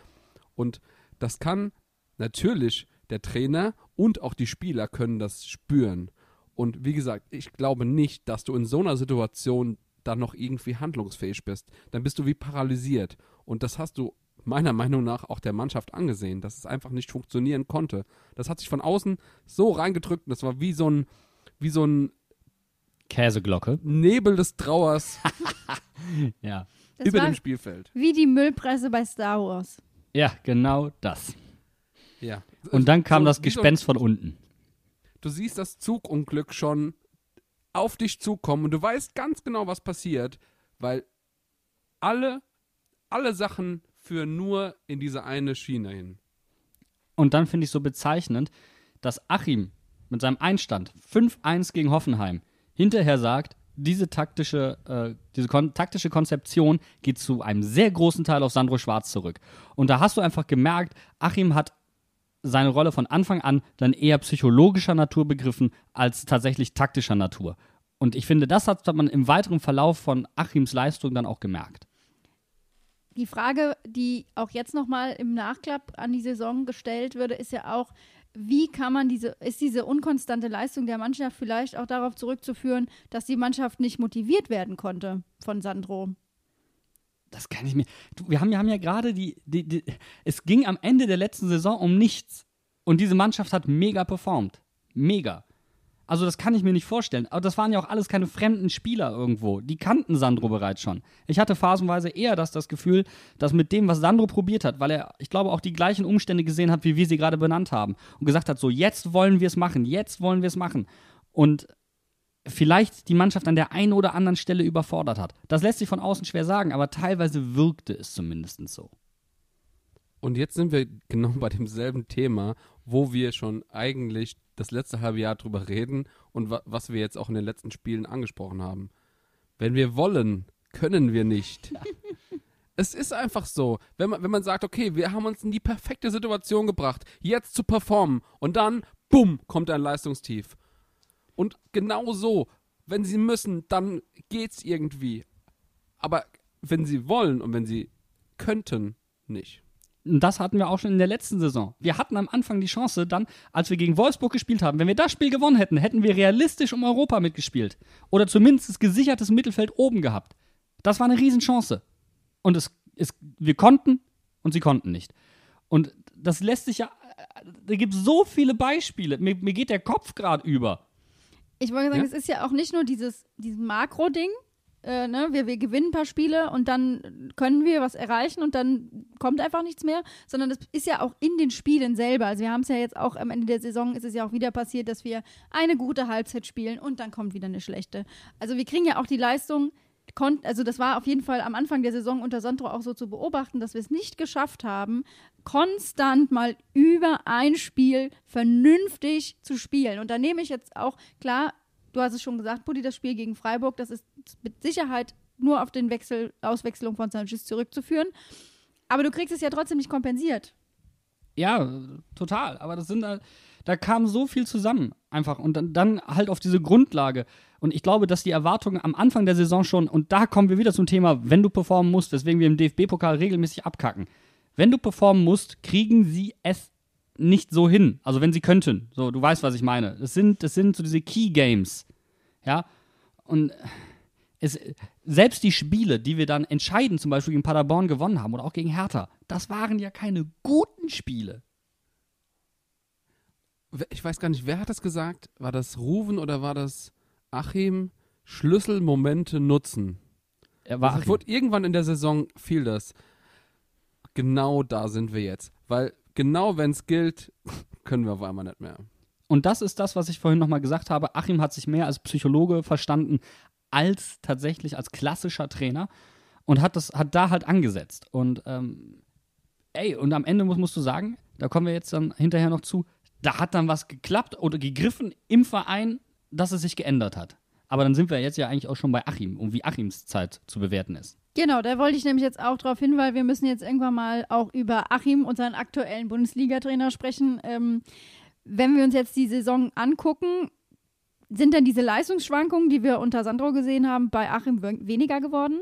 Speaker 2: Und das kann natürlich der Trainer und auch die Spieler können das spüren. Und wie gesagt, ich glaube nicht, dass du in so einer Situation dann noch irgendwie handlungsfähig bist. Dann bist du wie paralysiert. Und das hast du meiner Meinung nach auch der Mannschaft angesehen, dass es einfach nicht funktionieren konnte. Das hat sich von außen so reingedrückt und das war wie so ein, wie so ein
Speaker 3: Käseglocke.
Speaker 2: Nebel des Trauers
Speaker 3: ja.
Speaker 1: Das
Speaker 2: über
Speaker 1: war
Speaker 2: dem Spielfeld.
Speaker 1: Wie die Müllpresse bei Star Wars.
Speaker 3: Ja, genau das.
Speaker 2: Ja.
Speaker 3: Und dann kam
Speaker 2: So,
Speaker 3: das
Speaker 2: wie so-
Speaker 3: Gespenst von unten.
Speaker 2: Du siehst das Zugunglück schon auf dich zukommen und du weißt ganz genau, was passiert, weil alle, alle Sachen führen nur in diese eine Schiene hin.
Speaker 3: Und dann finde ich so bezeichnend, dass Achim mit seinem Einstand 5-1 gegen Hoffenheim hinterher sagt, diese taktische, äh, diese kon taktische Konzeption geht zu einem sehr großen Teil auf Sandro Schwarz zurück. Und da hast du einfach gemerkt, Achim hat seine Rolle von Anfang an dann eher psychologischer Natur begriffen als tatsächlich taktischer Natur. Und ich finde, das hat man im weiteren Verlauf von Achims Leistung dann auch gemerkt.
Speaker 1: Die Frage, die auch jetzt nochmal im Nachklapp an die Saison gestellt würde, ist ja auch, wie kann man diese, ist diese unkonstante Leistung der Mannschaft vielleicht auch darauf zurückzuführen, dass die Mannschaft nicht motiviert werden konnte von Sandro?
Speaker 3: Das kann ich mir. Du, wir haben, wir haben ja gerade die, die, die. Es ging am Ende der letzten Saison um nichts. Und diese Mannschaft hat mega performt. Mega. Also, das kann ich mir nicht vorstellen. Aber das waren ja auch alles keine fremden Spieler irgendwo. Die kannten Sandro bereits schon. Ich hatte phasenweise eher das, das Gefühl, dass mit dem, was Sandro probiert hat, weil er, ich glaube, auch die gleichen Umstände gesehen hat, wie wir sie gerade benannt haben. Und gesagt hat: so, jetzt wollen wir es machen, jetzt wollen wir es machen. Und vielleicht die Mannschaft an der einen oder anderen Stelle überfordert hat. Das lässt sich von außen schwer sagen, aber teilweise wirkte es zumindest so.
Speaker 2: Und jetzt sind wir genau bei demselben Thema, wo wir schon eigentlich das letzte halbe Jahr drüber reden und wa was wir jetzt auch in den letzten Spielen angesprochen haben. Wenn wir wollen, können wir nicht. Es ist einfach so, wenn man, wenn man sagt, okay, wir haben uns in die perfekte Situation gebracht, jetzt zu performen und dann, bumm, kommt ein Leistungstief. Und genau so, wenn sie müssen, dann geht's irgendwie. Aber wenn sie wollen und wenn sie könnten, nicht.
Speaker 3: Das hatten wir auch schon in der letzten Saison. Wir hatten am Anfang die Chance, dann, als wir gegen Wolfsburg gespielt haben, wenn wir das Spiel gewonnen hätten, hätten wir realistisch um Europa mitgespielt. Oder zumindest das gesichertes Mittelfeld oben gehabt. Das war eine Riesenchance. Und es, es, wir konnten und sie konnten nicht. Und das lässt sich ja. Da gibt es so viele Beispiele. Mir, mir geht der Kopf gerade über.
Speaker 1: Ich wollte sagen,
Speaker 2: Ja?
Speaker 1: es ist ja auch nicht nur dieses, dieses Makro-Ding, äh, ne? wir, wir gewinnen ein paar Spiele und dann können wir was erreichen und dann kommt einfach nichts mehr, sondern das ist ja auch in den Spielen selber. Also wir haben es ja jetzt auch am Ende der Saison, ist es ja auch wieder passiert, dass wir eine gute Halbzeit spielen und dann kommt wieder eine schlechte. Also wir kriegen ja auch die Leistung, also das war auf jeden Fall am Anfang der Saison unter Sandro auch so zu beobachten, dass wir es nicht geschafft haben, konstant mal über ein Spiel vernünftig zu spielen. Und da nehme ich jetzt auch, klar, du hast es schon gesagt, Buddy, das Spiel gegen Freiburg, das ist mit Sicherheit nur auf den Wechsel, Auswechslung von Sanchez zurückzuführen. Aber du kriegst es ja trotzdem nicht kompensiert.
Speaker 3: Ja, total. Aber das sind halt, Da kam so viel zusammen, einfach. Und dann, dann halt auf diese Grundlage. Und ich glaube, dass die Erwartungen am Anfang der Saison schon, und da kommen wir wieder zum Thema, wenn du performen musst, weswegen wir im DFB-Pokal regelmäßig abkacken. Wenn du performen musst, kriegen sie es nicht so hin. Also wenn sie könnten. So, du weißt, was ich meine. Das sind, das sind so diese Key Games. Ja. Und es, selbst die Spiele, die wir dann entscheidend zum Beispiel gegen Paderborn gewonnen haben oder auch gegen Hertha, das waren ja keine guten Spiele.
Speaker 2: Ich weiß gar nicht, wer hat das gesagt? War das Ruven oder war das Achim? Schlüsselmomente nutzen.
Speaker 3: Er war
Speaker 2: wurde irgendwann in der Saison fiel das. Genau da sind wir jetzt. Weil genau wenn es gilt, können wir auf einmal nicht mehr.
Speaker 3: Und das ist das, was ich vorhin nochmal gesagt habe. Achim hat sich mehr als Psychologe verstanden, als tatsächlich als klassischer Trainer und hat das, hat da halt angesetzt. Und ähm, ey, und am Ende muss, musst du sagen, da kommen wir jetzt dann hinterher noch zu, da hat dann was geklappt oder gegriffen im Verein, dass es sich geändert hat. Aber dann sind wir jetzt ja eigentlich auch schon bei Achim und wie Achims Zeit zu bewerten ist.
Speaker 1: Genau, da wollte ich nämlich jetzt auch drauf hin, weil wir müssen jetzt irgendwann mal auch über Achim, unseren aktuellen Bundesliga-Trainer, sprechen. Ähm, wenn wir uns jetzt die Saison angucken, sind denn diese Leistungsschwankungen, die wir unter Sandro gesehen haben, bei Achim we- weniger geworden?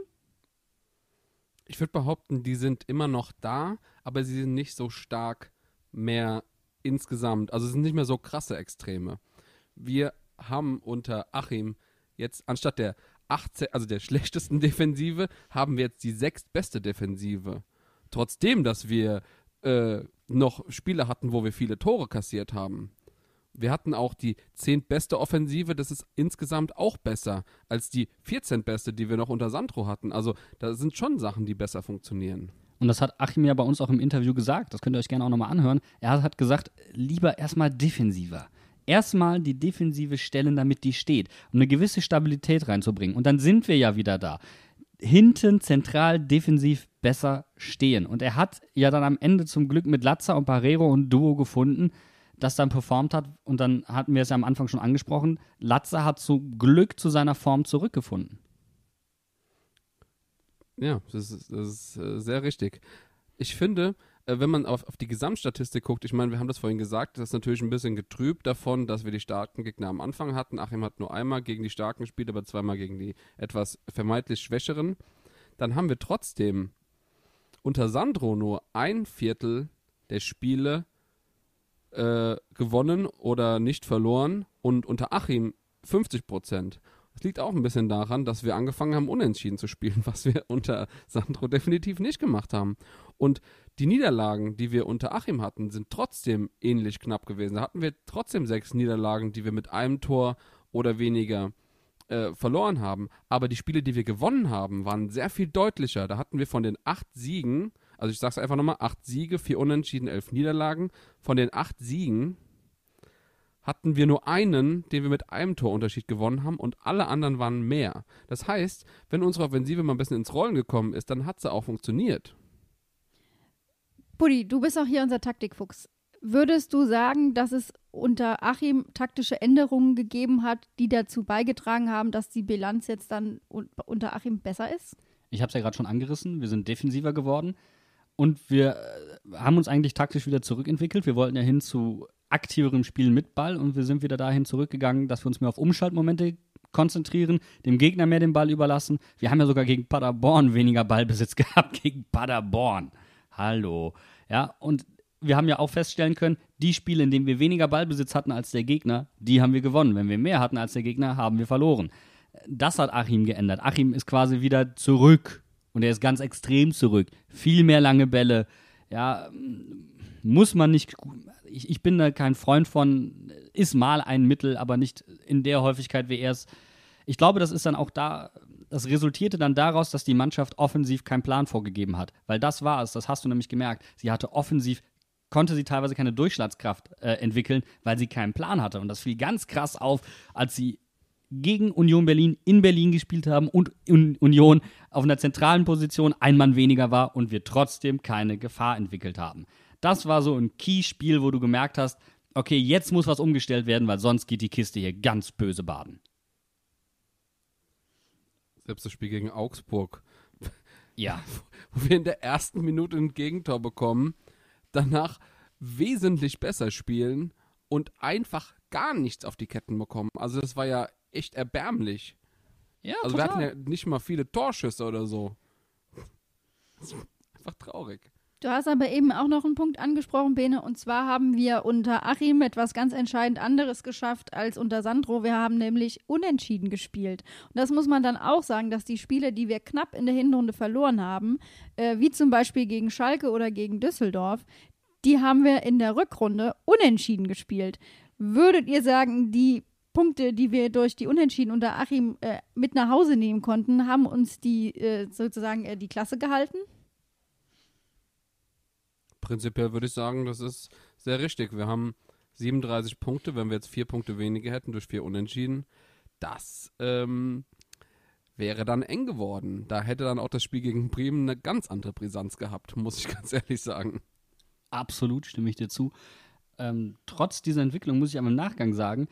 Speaker 2: Ich würde behaupten, die sind immer noch da, aber sie sind nicht so stark mehr insgesamt. Also es sind nicht mehr so krasse Extreme. Wir haben unter Achim jetzt anstatt der 18, also der schlechtesten Defensive, haben wir jetzt die sechstbeste Defensive. Trotzdem, dass wir äh, noch Spiele hatten, wo wir viele Tore kassiert haben. Wir hatten auch die zehntbeste Offensive, das ist insgesamt auch besser als die 14 beste, die wir noch unter Sandro hatten. Also da sind schon Sachen, die besser funktionieren.
Speaker 3: Und das hat Achim ja bei uns auch im Interview gesagt. Das könnt ihr euch gerne auch nochmal anhören. Er hat gesagt, lieber erstmal defensiver. Erstmal die Defensive stellen, damit die steht, um eine gewisse Stabilität reinzubringen. Und dann sind wir ja wieder da. Hinten zentral defensiv besser stehen. Und er hat ja dann am Ende zum Glück mit Latza und Barrero und Duo gefunden, das dann performt hat. Und dann hatten wir es ja am Anfang schon angesprochen. Latza hat zum Glück zu seiner Form zurückgefunden.
Speaker 2: Ja, das ist, das ist äh, sehr richtig. Ich finde, äh, wenn man auf, auf die Gesamtstatistik guckt, ich meine, wir haben das vorhin gesagt, das ist natürlich ein bisschen getrübt davon, dass wir die starken Gegner am Anfang hatten. Achim hat nur einmal gegen die starken gespielt, aber zweimal gegen die etwas vermeintlich schwächeren. Dann haben wir trotzdem unter Sandro nur ein Viertel der Spiele äh, gewonnen oder nicht verloren und unter Achim 50 Prozent. Das liegt auch ein bisschen daran, dass wir angefangen haben, unentschieden zu spielen, was wir unter Sandro definitiv nicht gemacht haben. Und die Niederlagen, die wir unter Achim hatten, sind trotzdem ähnlich knapp gewesen. Da hatten wir trotzdem sechs Niederlagen, die wir mit einem Tor oder weniger äh, verloren haben. Aber die Spiele, die wir gewonnen haben, waren sehr viel deutlicher. Da hatten wir von den acht Siegen, also ich sag's einfach nochmal, acht Siege, vier Unentschieden, elf Niederlagen. Von den acht Siegen hatten wir nur einen, den wir mit einem Torunterschied gewonnen haben und alle anderen waren mehr. Das heißt, wenn unsere Offensive mal ein bisschen ins Rollen gekommen ist, dann hat sie auch funktioniert.
Speaker 1: Buddy, du bist auch hier unser Taktikfuchs. Würdest du sagen, dass es unter Achim taktische Änderungen gegeben hat, die dazu beigetragen haben, dass die Bilanz jetzt dann un unter Achim besser ist?
Speaker 3: Ich habe es ja gerade schon angerissen. Wir sind defensiver geworden und wir äh, haben uns eigentlich taktisch wieder zurückentwickelt. Wir wollten ja hin zu aktiverem Spielen mit Ball und wir sind wieder dahin zurückgegangen, dass wir uns mehr auf Umschaltmomente konzentrieren, dem Gegner mehr den Ball überlassen. Wir haben ja sogar gegen Paderborn weniger Ballbesitz gehabt, gegen Paderborn. Hallo. Ja, und wir haben ja auch feststellen können, die Spiele, in denen wir weniger Ballbesitz hatten als der Gegner, die haben wir gewonnen. Wenn wir mehr hatten als der Gegner, haben wir verloren. Das hat Achim geändert. Achim ist quasi wieder zurück. Und er ist ganz extrem zurück. Viel mehr lange Bälle. Ja, muss man nicht. Ich, ich bin da kein Freund von, ist mal ein Mittel, aber nicht in der Häufigkeit, wie er es. Ich glaube, das ist dann auch da. Das resultierte dann daraus, dass die Mannschaft offensiv keinen Plan vorgegeben hat. Weil das war es, das hast du nämlich gemerkt. Sie hatte offensiv konnte sie teilweise keine Durchschlagskraft äh, entwickeln, weil sie keinen Plan hatte. Und das fiel ganz krass auf, als sie gegen Union Berlin in Berlin gespielt haben und Un Union auf einer zentralen Position ein Mann weniger war und wir trotzdem keine Gefahr entwickelt haben. Das war so ein Key-Spiel, wo du gemerkt hast, okay, jetzt muss was umgestellt werden, weil sonst geht die Kiste hier ganz böse baden.
Speaker 2: Selbst das Spiel gegen Augsburg,
Speaker 3: Ja.
Speaker 2: wo wir in der ersten Minute ein Gegentor bekommen, danach wesentlich besser spielen und einfach gar nichts auf die Ketten bekommen. Also das war ja echt erbärmlich.
Speaker 3: Ja,
Speaker 2: Also wir hatten ja nicht mal viele Torschüsse oder so. Einfach traurig.
Speaker 1: Du hast aber eben auch noch einen Punkt angesprochen, Bene, und zwar haben wir unter Achim etwas ganz entscheidend anderes geschafft als unter Sandro. Wir haben nämlich unentschieden gespielt. Und das muss man dann auch sagen, dass die Spiele, die wir knapp in der Hinrunde verloren haben, äh, wie zum Beispiel gegen Schalke oder gegen Düsseldorf, die haben wir in der Rückrunde unentschieden gespielt. Würdet ihr sagen, die Punkte, die wir durch die Unentschieden unter Achim äh, mit nach Hause nehmen konnten, haben uns die äh, sozusagen äh, die Klasse gehalten?
Speaker 2: Prinzipiell würde ich sagen, das ist sehr richtig. Wir haben 37 Punkte, wenn wir jetzt vier Punkte weniger hätten durch vier Unentschieden. Das ähm, wäre dann eng geworden. Da hätte dann auch das Spiel gegen Bremen eine ganz andere Brisanz gehabt, muss ich ganz ehrlich sagen.
Speaker 3: Absolut, stimme ich dir zu. Ähm, trotz dieser Entwicklung muss ich aber im Nachgang sagen,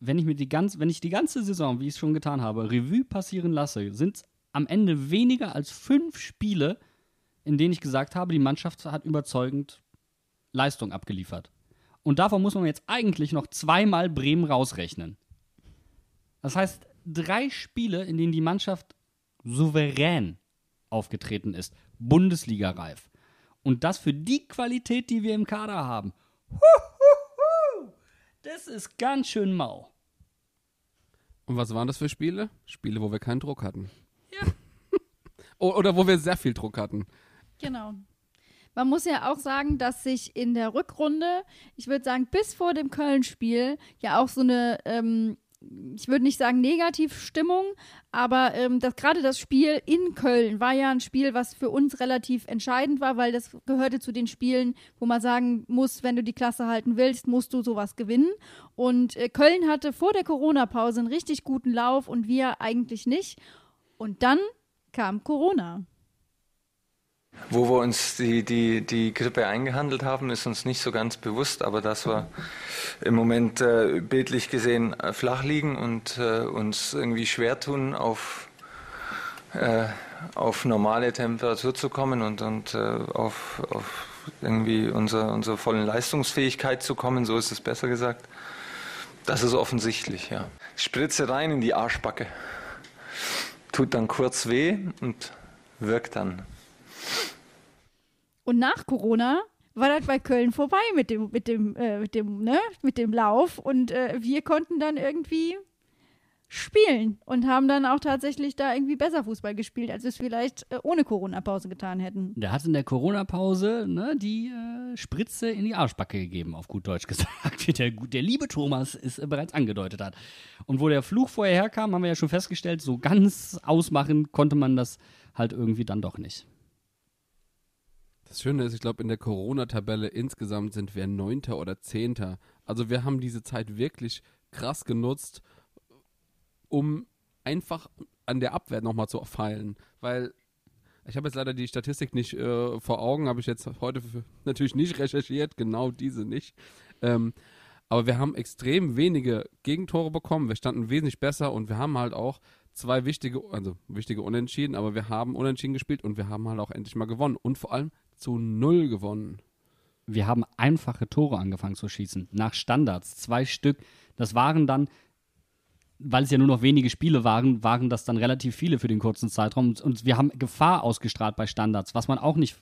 Speaker 3: wenn ich mir die ganz, wenn ich die ganze Saison, wie ich es schon getan habe, Revue passieren lasse, sind es am Ende weniger als fünf Spiele, in denen ich gesagt habe, die Mannschaft hat überzeugend Leistung abgeliefert. Und davon muss man jetzt eigentlich noch zweimal Bremen rausrechnen. Das heißt, drei Spiele, in denen die Mannschaft souverän aufgetreten ist, Bundesliga-reif. Und das für die Qualität, die wir im Kader haben. Huhuhu, das ist ganz schön mau.
Speaker 2: Und was waren das für Spiele? Spiele, wo wir keinen Druck hatten. Ja. Oder wo wir sehr viel Druck hatten.
Speaker 1: Genau. Man muss ja auch sagen, dass sich in der Rückrunde, ich würde sagen, bis vor dem Köln-Spiel ja auch so eine, ähm, ich würde nicht sagen Negativstimmung, aber ähm, das, gerade das Spiel in Köln war ja ein Spiel, was für uns relativ entscheidend war, weil das gehörte zu den Spielen, wo man sagen muss, wenn du die Klasse halten willst, musst du sowas gewinnen. Und äh, Köln hatte vor der Corona-Pause einen richtig guten Lauf und wir eigentlich nicht. Und dann kam Corona.
Speaker 4: Wo wir uns die, die, die Grippe eingehandelt haben, ist uns nicht so ganz bewusst, aber dass wir im Moment äh, bildlich gesehen äh, flach liegen und äh, uns irgendwie schwer tun, auf, äh, auf normale Temperatur zu kommen und, und äh, auf, auf irgendwie unsere, unsere vollen Leistungsfähigkeit zu kommen, so ist es besser gesagt. Das ist offensichtlich, ja. Spritze rein in die Arschbacke. Tut dann kurz weh und wirkt dann.
Speaker 1: Und nach Corona war das bei Köln vorbei mit dem, mit dem, äh, mit dem, ne, mit dem Lauf. Und äh, wir konnten dann irgendwie spielen und haben dann auch tatsächlich da irgendwie besser Fußball gespielt, als wir es vielleicht äh, ohne Corona-Pause getan hätten.
Speaker 3: Der hat in der Corona-Pause ne, die äh, Spritze in die Arschbacke gegeben, auf gut Deutsch gesagt, wie der, der liebe Thomas es äh, bereits angedeutet hat. Und wo der Fluch vorher herkam, haben wir ja schon festgestellt, so ganz ausmachen konnte man das halt irgendwie dann doch nicht.
Speaker 2: Das Schöne ist, ich glaube, in der Corona-Tabelle insgesamt sind wir Neunter oder Zehnter. Also wir haben diese Zeit wirklich krass genutzt, um einfach an der Abwehr nochmal zu feilen. Weil ich habe jetzt leider die Statistik nicht äh, vor Augen, habe ich jetzt heute natürlich nicht recherchiert, genau diese nicht. Ähm, aber wir haben extrem wenige Gegentore bekommen. Wir standen wesentlich besser und wir haben halt auch zwei wichtige, also wichtige Unentschieden, aber wir haben Unentschieden gespielt und wir haben halt auch endlich mal gewonnen. Und vor allem zu null gewonnen.
Speaker 3: Wir haben einfache Tore angefangen zu schießen, nach Standards, zwei Stück. Das waren dann, weil es ja nur noch wenige Spiele waren, waren das dann relativ viele für den kurzen Zeitraum. Und wir haben Gefahr ausgestrahlt bei Standards, was man auch nicht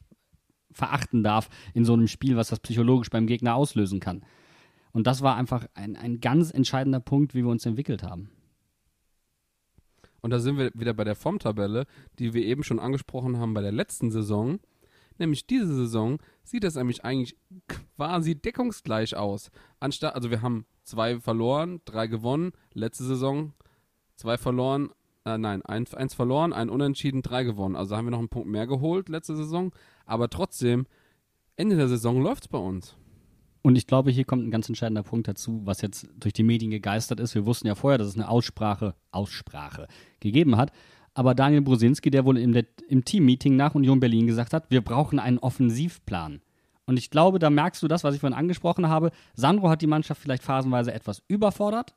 Speaker 3: verachten darf in so einem Spiel, was das psychologisch beim Gegner auslösen kann. Und das war einfach ein, ein ganz entscheidender Punkt, wie wir uns entwickelt haben.
Speaker 2: Und da sind wir wieder bei der Formtabelle, die wir eben schon angesprochen haben bei der letzten Saison. Nämlich diese Saison sieht das nämlich eigentlich quasi deckungsgleich aus. Anstatt, also wir haben zwei verloren, drei gewonnen. Letzte Saison zwei verloren, äh, nein, eins, eins verloren, ein Unentschieden, drei gewonnen. Also haben wir noch einen Punkt mehr geholt letzte Saison. Aber trotzdem, Ende der Saison läuft es bei uns.
Speaker 3: Und ich glaube, hier kommt ein ganz entscheidender Punkt dazu, was jetzt durch die Medien gegeistert ist. Wir wussten ja vorher, dass es eine Aussprache, Aussprache gegeben hat. Aber Daniel Brusinski, der wohl im, im Teammeeting nach Union Berlin gesagt hat, wir brauchen einen Offensivplan. Und ich glaube, da merkst du das, was ich vorhin angesprochen habe. Sandro hat die Mannschaft vielleicht phasenweise etwas überfordert.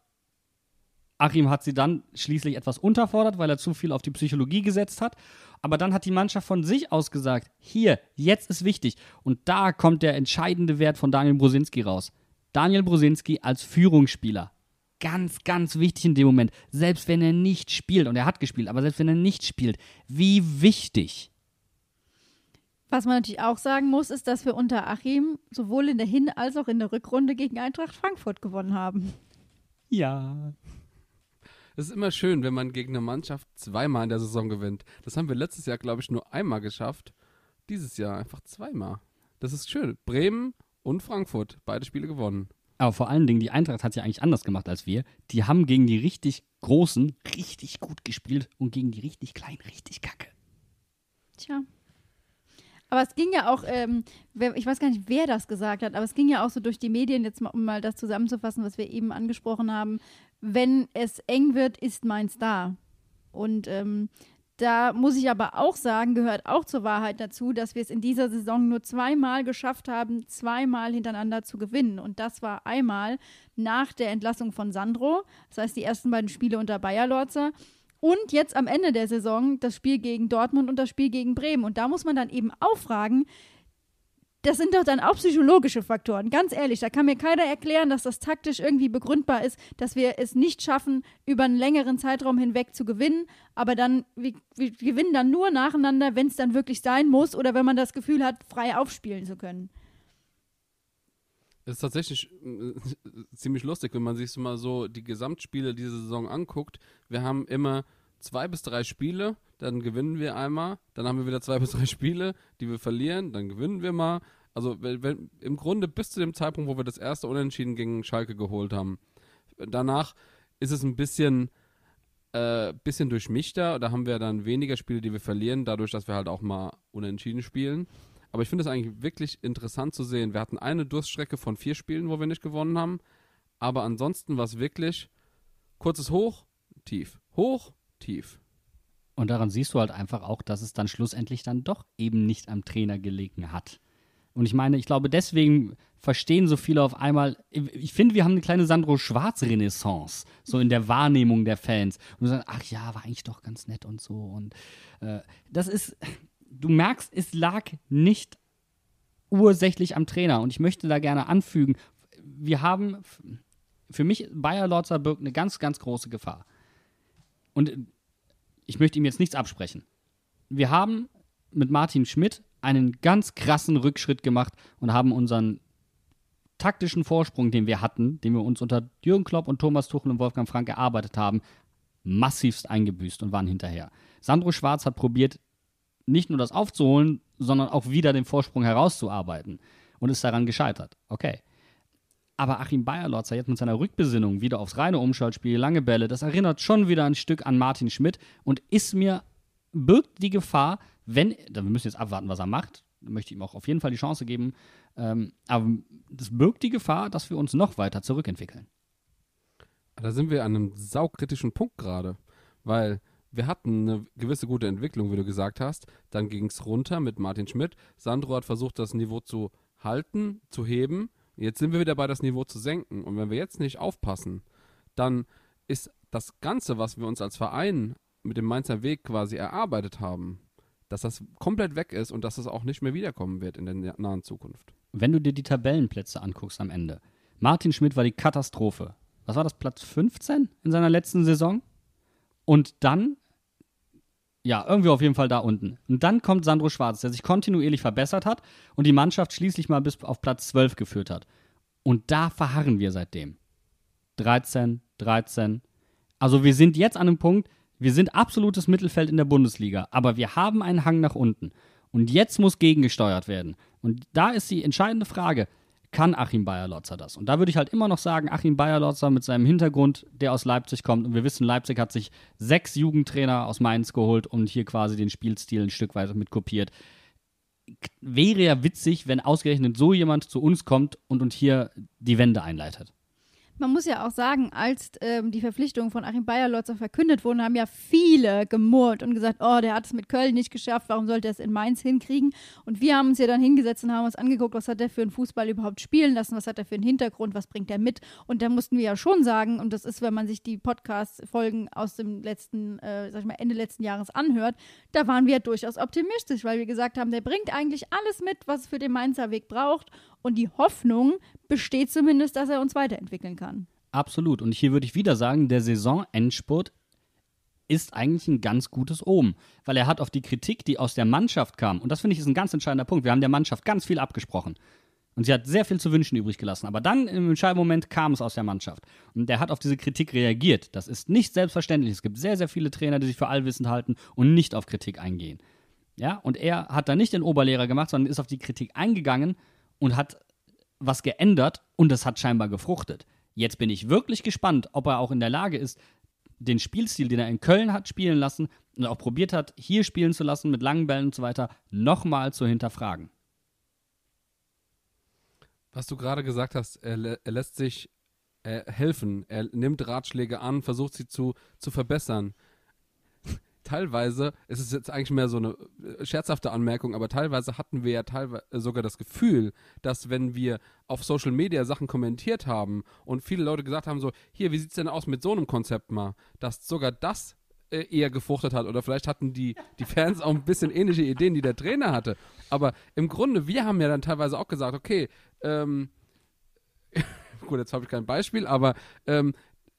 Speaker 3: Achim hat sie dann schließlich etwas unterfordert, weil er zu viel auf die Psychologie gesetzt hat. Aber dann hat die Mannschaft von sich aus gesagt, hier, jetzt ist wichtig. Und da kommt der entscheidende Wert von Daniel Brusinski raus. Daniel Brusinski als Führungsspieler. Ganz, ganz wichtig in dem Moment. Selbst wenn er nicht spielt, und er hat gespielt, aber selbst wenn er nicht spielt, wie wichtig.
Speaker 1: Was man natürlich auch sagen muss, ist, dass wir unter Achim sowohl in der Hin- als auch in der Rückrunde gegen Eintracht Frankfurt gewonnen haben.
Speaker 3: Ja.
Speaker 2: Es ist immer schön, wenn man gegen eine Mannschaft zweimal in der Saison gewinnt. Das haben wir letztes Jahr, glaube ich, nur einmal geschafft. Dieses Jahr einfach zweimal. Das ist schön. Bremen und Frankfurt, beide Spiele gewonnen.
Speaker 3: Aber vor allen Dingen, die Eintracht hat ja eigentlich anders gemacht als wir. Die haben gegen die richtig Großen richtig gut gespielt und gegen die richtig Kleinen richtig kacke.
Speaker 1: Tja. Aber es ging ja auch, ähm, ich weiß gar nicht, wer das gesagt hat, aber es ging ja auch so durch die Medien, jetzt mal, um mal das zusammenzufassen, was wir eben angesprochen haben. Wenn es eng wird, ist Mainz da. Und ähm, da muss ich aber auch sagen, gehört auch zur Wahrheit dazu, dass wir es in dieser Saison nur zweimal geschafft haben, zweimal hintereinander zu gewinnen. Und das war einmal nach der Entlassung von Sandro, das heißt die ersten beiden Spiele unter Bayer Lorzer. Und jetzt am Ende der Saison das Spiel gegen Dortmund und das Spiel gegen Bremen. Und da muss man dann eben auch fragen, das sind doch dann auch psychologische Faktoren. Ganz ehrlich, da kann mir keiner erklären, dass das taktisch irgendwie begründbar ist, dass wir es nicht schaffen, über einen längeren Zeitraum hinweg zu gewinnen, aber dann, wir, wir gewinnen dann nur nacheinander, wenn es dann wirklich sein muss oder wenn man das Gefühl hat, frei aufspielen zu können.
Speaker 2: Es ist tatsächlich äh, ziemlich lustig, wenn man sich mal so die Gesamtspiele dieser Saison anguckt. Wir haben immer zwei bis drei Spiele, dann gewinnen wir einmal, dann haben wir wieder zwei bis drei Spiele, die wir verlieren, dann gewinnen wir mal. Also wenn, wenn, im Grunde bis zu dem Zeitpunkt, wo wir das erste Unentschieden gegen Schalke geholt haben. Danach ist es ein bisschen, äh, bisschen durchmischter. Da haben wir dann weniger Spiele, die wir verlieren, dadurch, dass wir halt auch mal unentschieden spielen. Aber ich finde es eigentlich wirklich interessant zu sehen. Wir hatten eine Durststrecke von vier Spielen, wo wir nicht gewonnen haben. Aber ansonsten war es wirklich kurzes Hoch, tief. Hoch, tief.
Speaker 3: Und daran siehst du halt einfach auch, dass es dann schlussendlich dann doch eben nicht am Trainer gelegen hat. Und ich meine, ich glaube, deswegen verstehen so viele auf einmal. Ich finde, wir haben eine kleine Sandro Schwarz-Renaissance, so in der Wahrnehmung der Fans. Und sagen, ach ja, war eigentlich doch ganz nett und so. Und äh, das ist, du merkst, es lag nicht ursächlich am Trainer. Und ich möchte da gerne anfügen, wir haben, für mich, Bayer Lorzer birgt eine ganz, ganz große Gefahr. Und ich möchte ihm jetzt nichts absprechen. Wir haben mit Martin Schmidt einen ganz krassen Rückschritt gemacht und haben unseren taktischen Vorsprung, den wir hatten, den wir uns unter Jürgen Klopp und Thomas Tuchel und Wolfgang Frank erarbeitet haben, massivst eingebüßt und waren hinterher. Sandro Schwarz hat probiert, nicht nur das aufzuholen, sondern auch wieder den Vorsprung herauszuarbeiten und ist daran gescheitert. Okay. Aber Achim Bayerlotzer jetzt mit seiner Rückbesinnung wieder aufs reine Umschaltspiel, lange Bälle, das erinnert schon wieder ein Stück an Martin Schmidt und ist mir, birgt die Gefahr, wenn, wir müssen jetzt abwarten, was er macht, möchte ihm auch auf jeden Fall die Chance geben, ähm, aber das birgt die Gefahr, dass wir uns noch weiter zurückentwickeln.
Speaker 2: Da sind wir an einem saukritischen Punkt gerade, weil wir hatten eine gewisse gute Entwicklung, wie du gesagt hast. Dann ging es runter mit Martin Schmidt. Sandro hat versucht, das Niveau zu halten, zu heben. Jetzt sind wir wieder bei das Niveau zu senken. Und wenn wir jetzt nicht aufpassen, dann ist das Ganze, was wir uns als Verein mit dem Mainzer Weg quasi erarbeitet haben, dass das komplett weg ist und dass das auch nicht mehr wiederkommen wird in der nahen Zukunft.
Speaker 3: Wenn du dir die Tabellenplätze anguckst am Ende, Martin Schmidt war die Katastrophe. Was war das, Platz 15 in seiner letzten Saison? Und dann, ja, irgendwie auf jeden Fall da unten. Und dann kommt Sandro Schwarz, der sich kontinuierlich verbessert hat und die Mannschaft schließlich mal bis auf Platz 12 geführt hat. Und da verharren wir seitdem. 13, 13. Also wir sind jetzt an einem Punkt, wir sind absolutes Mittelfeld in der Bundesliga, aber wir haben einen Hang nach unten. Und jetzt muss gegengesteuert werden. Und da ist die entscheidende Frage, kann Achim Bayer-Lotzer das? Und da würde ich halt immer noch sagen, Achim Bayer-Lotzer mit seinem Hintergrund, der aus Leipzig kommt, und wir wissen, Leipzig hat sich sechs Jugendtrainer aus Mainz geholt und hier quasi den Spielstil ein Stück weit mit kopiert. Wäre ja witzig, wenn ausgerechnet so jemand zu uns kommt und uns hier die Wende einleitet.
Speaker 1: Man muss ja auch sagen, als ähm, die Verpflichtungen von Achim Bayerlotzer verkündet wurden, haben ja viele gemurrt und gesagt, oh, der hat es mit Köln nicht geschafft, warum sollte er es in Mainz hinkriegen? Und wir haben uns ja dann hingesetzt und haben uns angeguckt, was hat er für einen Fußball überhaupt spielen lassen, was hat er für einen Hintergrund, was bringt er mit? Und da mussten wir ja schon sagen, und das ist, wenn man sich die Podcast-Folgen aus dem letzten, äh, sag ich mal, Ende letzten Jahres anhört, da waren wir durchaus optimistisch, weil wir gesagt haben, der bringt eigentlich alles mit, was es für den Mainzer Weg braucht Und die Hoffnung besteht zumindest, dass er uns weiterentwickeln kann.
Speaker 3: Absolut. Und hier würde ich wieder sagen, der Saisonendspurt ist eigentlich ein ganz gutes Omen, weil er hat auf die Kritik, die aus der Mannschaft kam, und das finde ich ist ein ganz entscheidender Punkt. Wir haben der Mannschaft ganz viel abgesprochen. Und sie hat sehr viel zu wünschen übrig gelassen. Aber dann im entscheidenden Moment kam es aus der Mannschaft. Und der hat auf diese Kritik reagiert. Das ist nicht selbstverständlich. Es gibt sehr, sehr viele Trainer, die sich für allwissend halten und nicht auf Kritik eingehen. Ja, und er hat da nicht den Oberlehrer gemacht, sondern ist auf die Kritik eingegangen und hat was geändert und das hat scheinbar gefruchtet. Jetzt bin ich wirklich gespannt, ob er auch in der Lage ist, den Spielstil, den er in Köln hat spielen lassen und auch probiert hat, hier spielen zu lassen mit langen Bällen und so weiter, nochmal zu hinterfragen.
Speaker 2: Was du gerade gesagt hast, er, er lässt sich äh, helfen. Er nimmt Ratschläge an, versucht sie zu, zu verbessern. Teilweise, es ist jetzt eigentlich mehr so eine äh, scherzhafte Anmerkung, aber teilweise hatten wir ja teilweise sogar das Gefühl, dass wenn wir auf Social Media Sachen kommentiert haben und viele Leute gesagt haben so, hier, wie sieht's denn aus mit so einem Konzept mal, dass sogar das äh, eher gefruchtet hat oder vielleicht hatten die, die Fans auch ein bisschen ähnliche Ideen, die der Trainer hatte. Aber im Grunde, wir haben ja dann teilweise auch gesagt, okay, ähm, gut, jetzt habe ich kein Beispiel, aber ähm,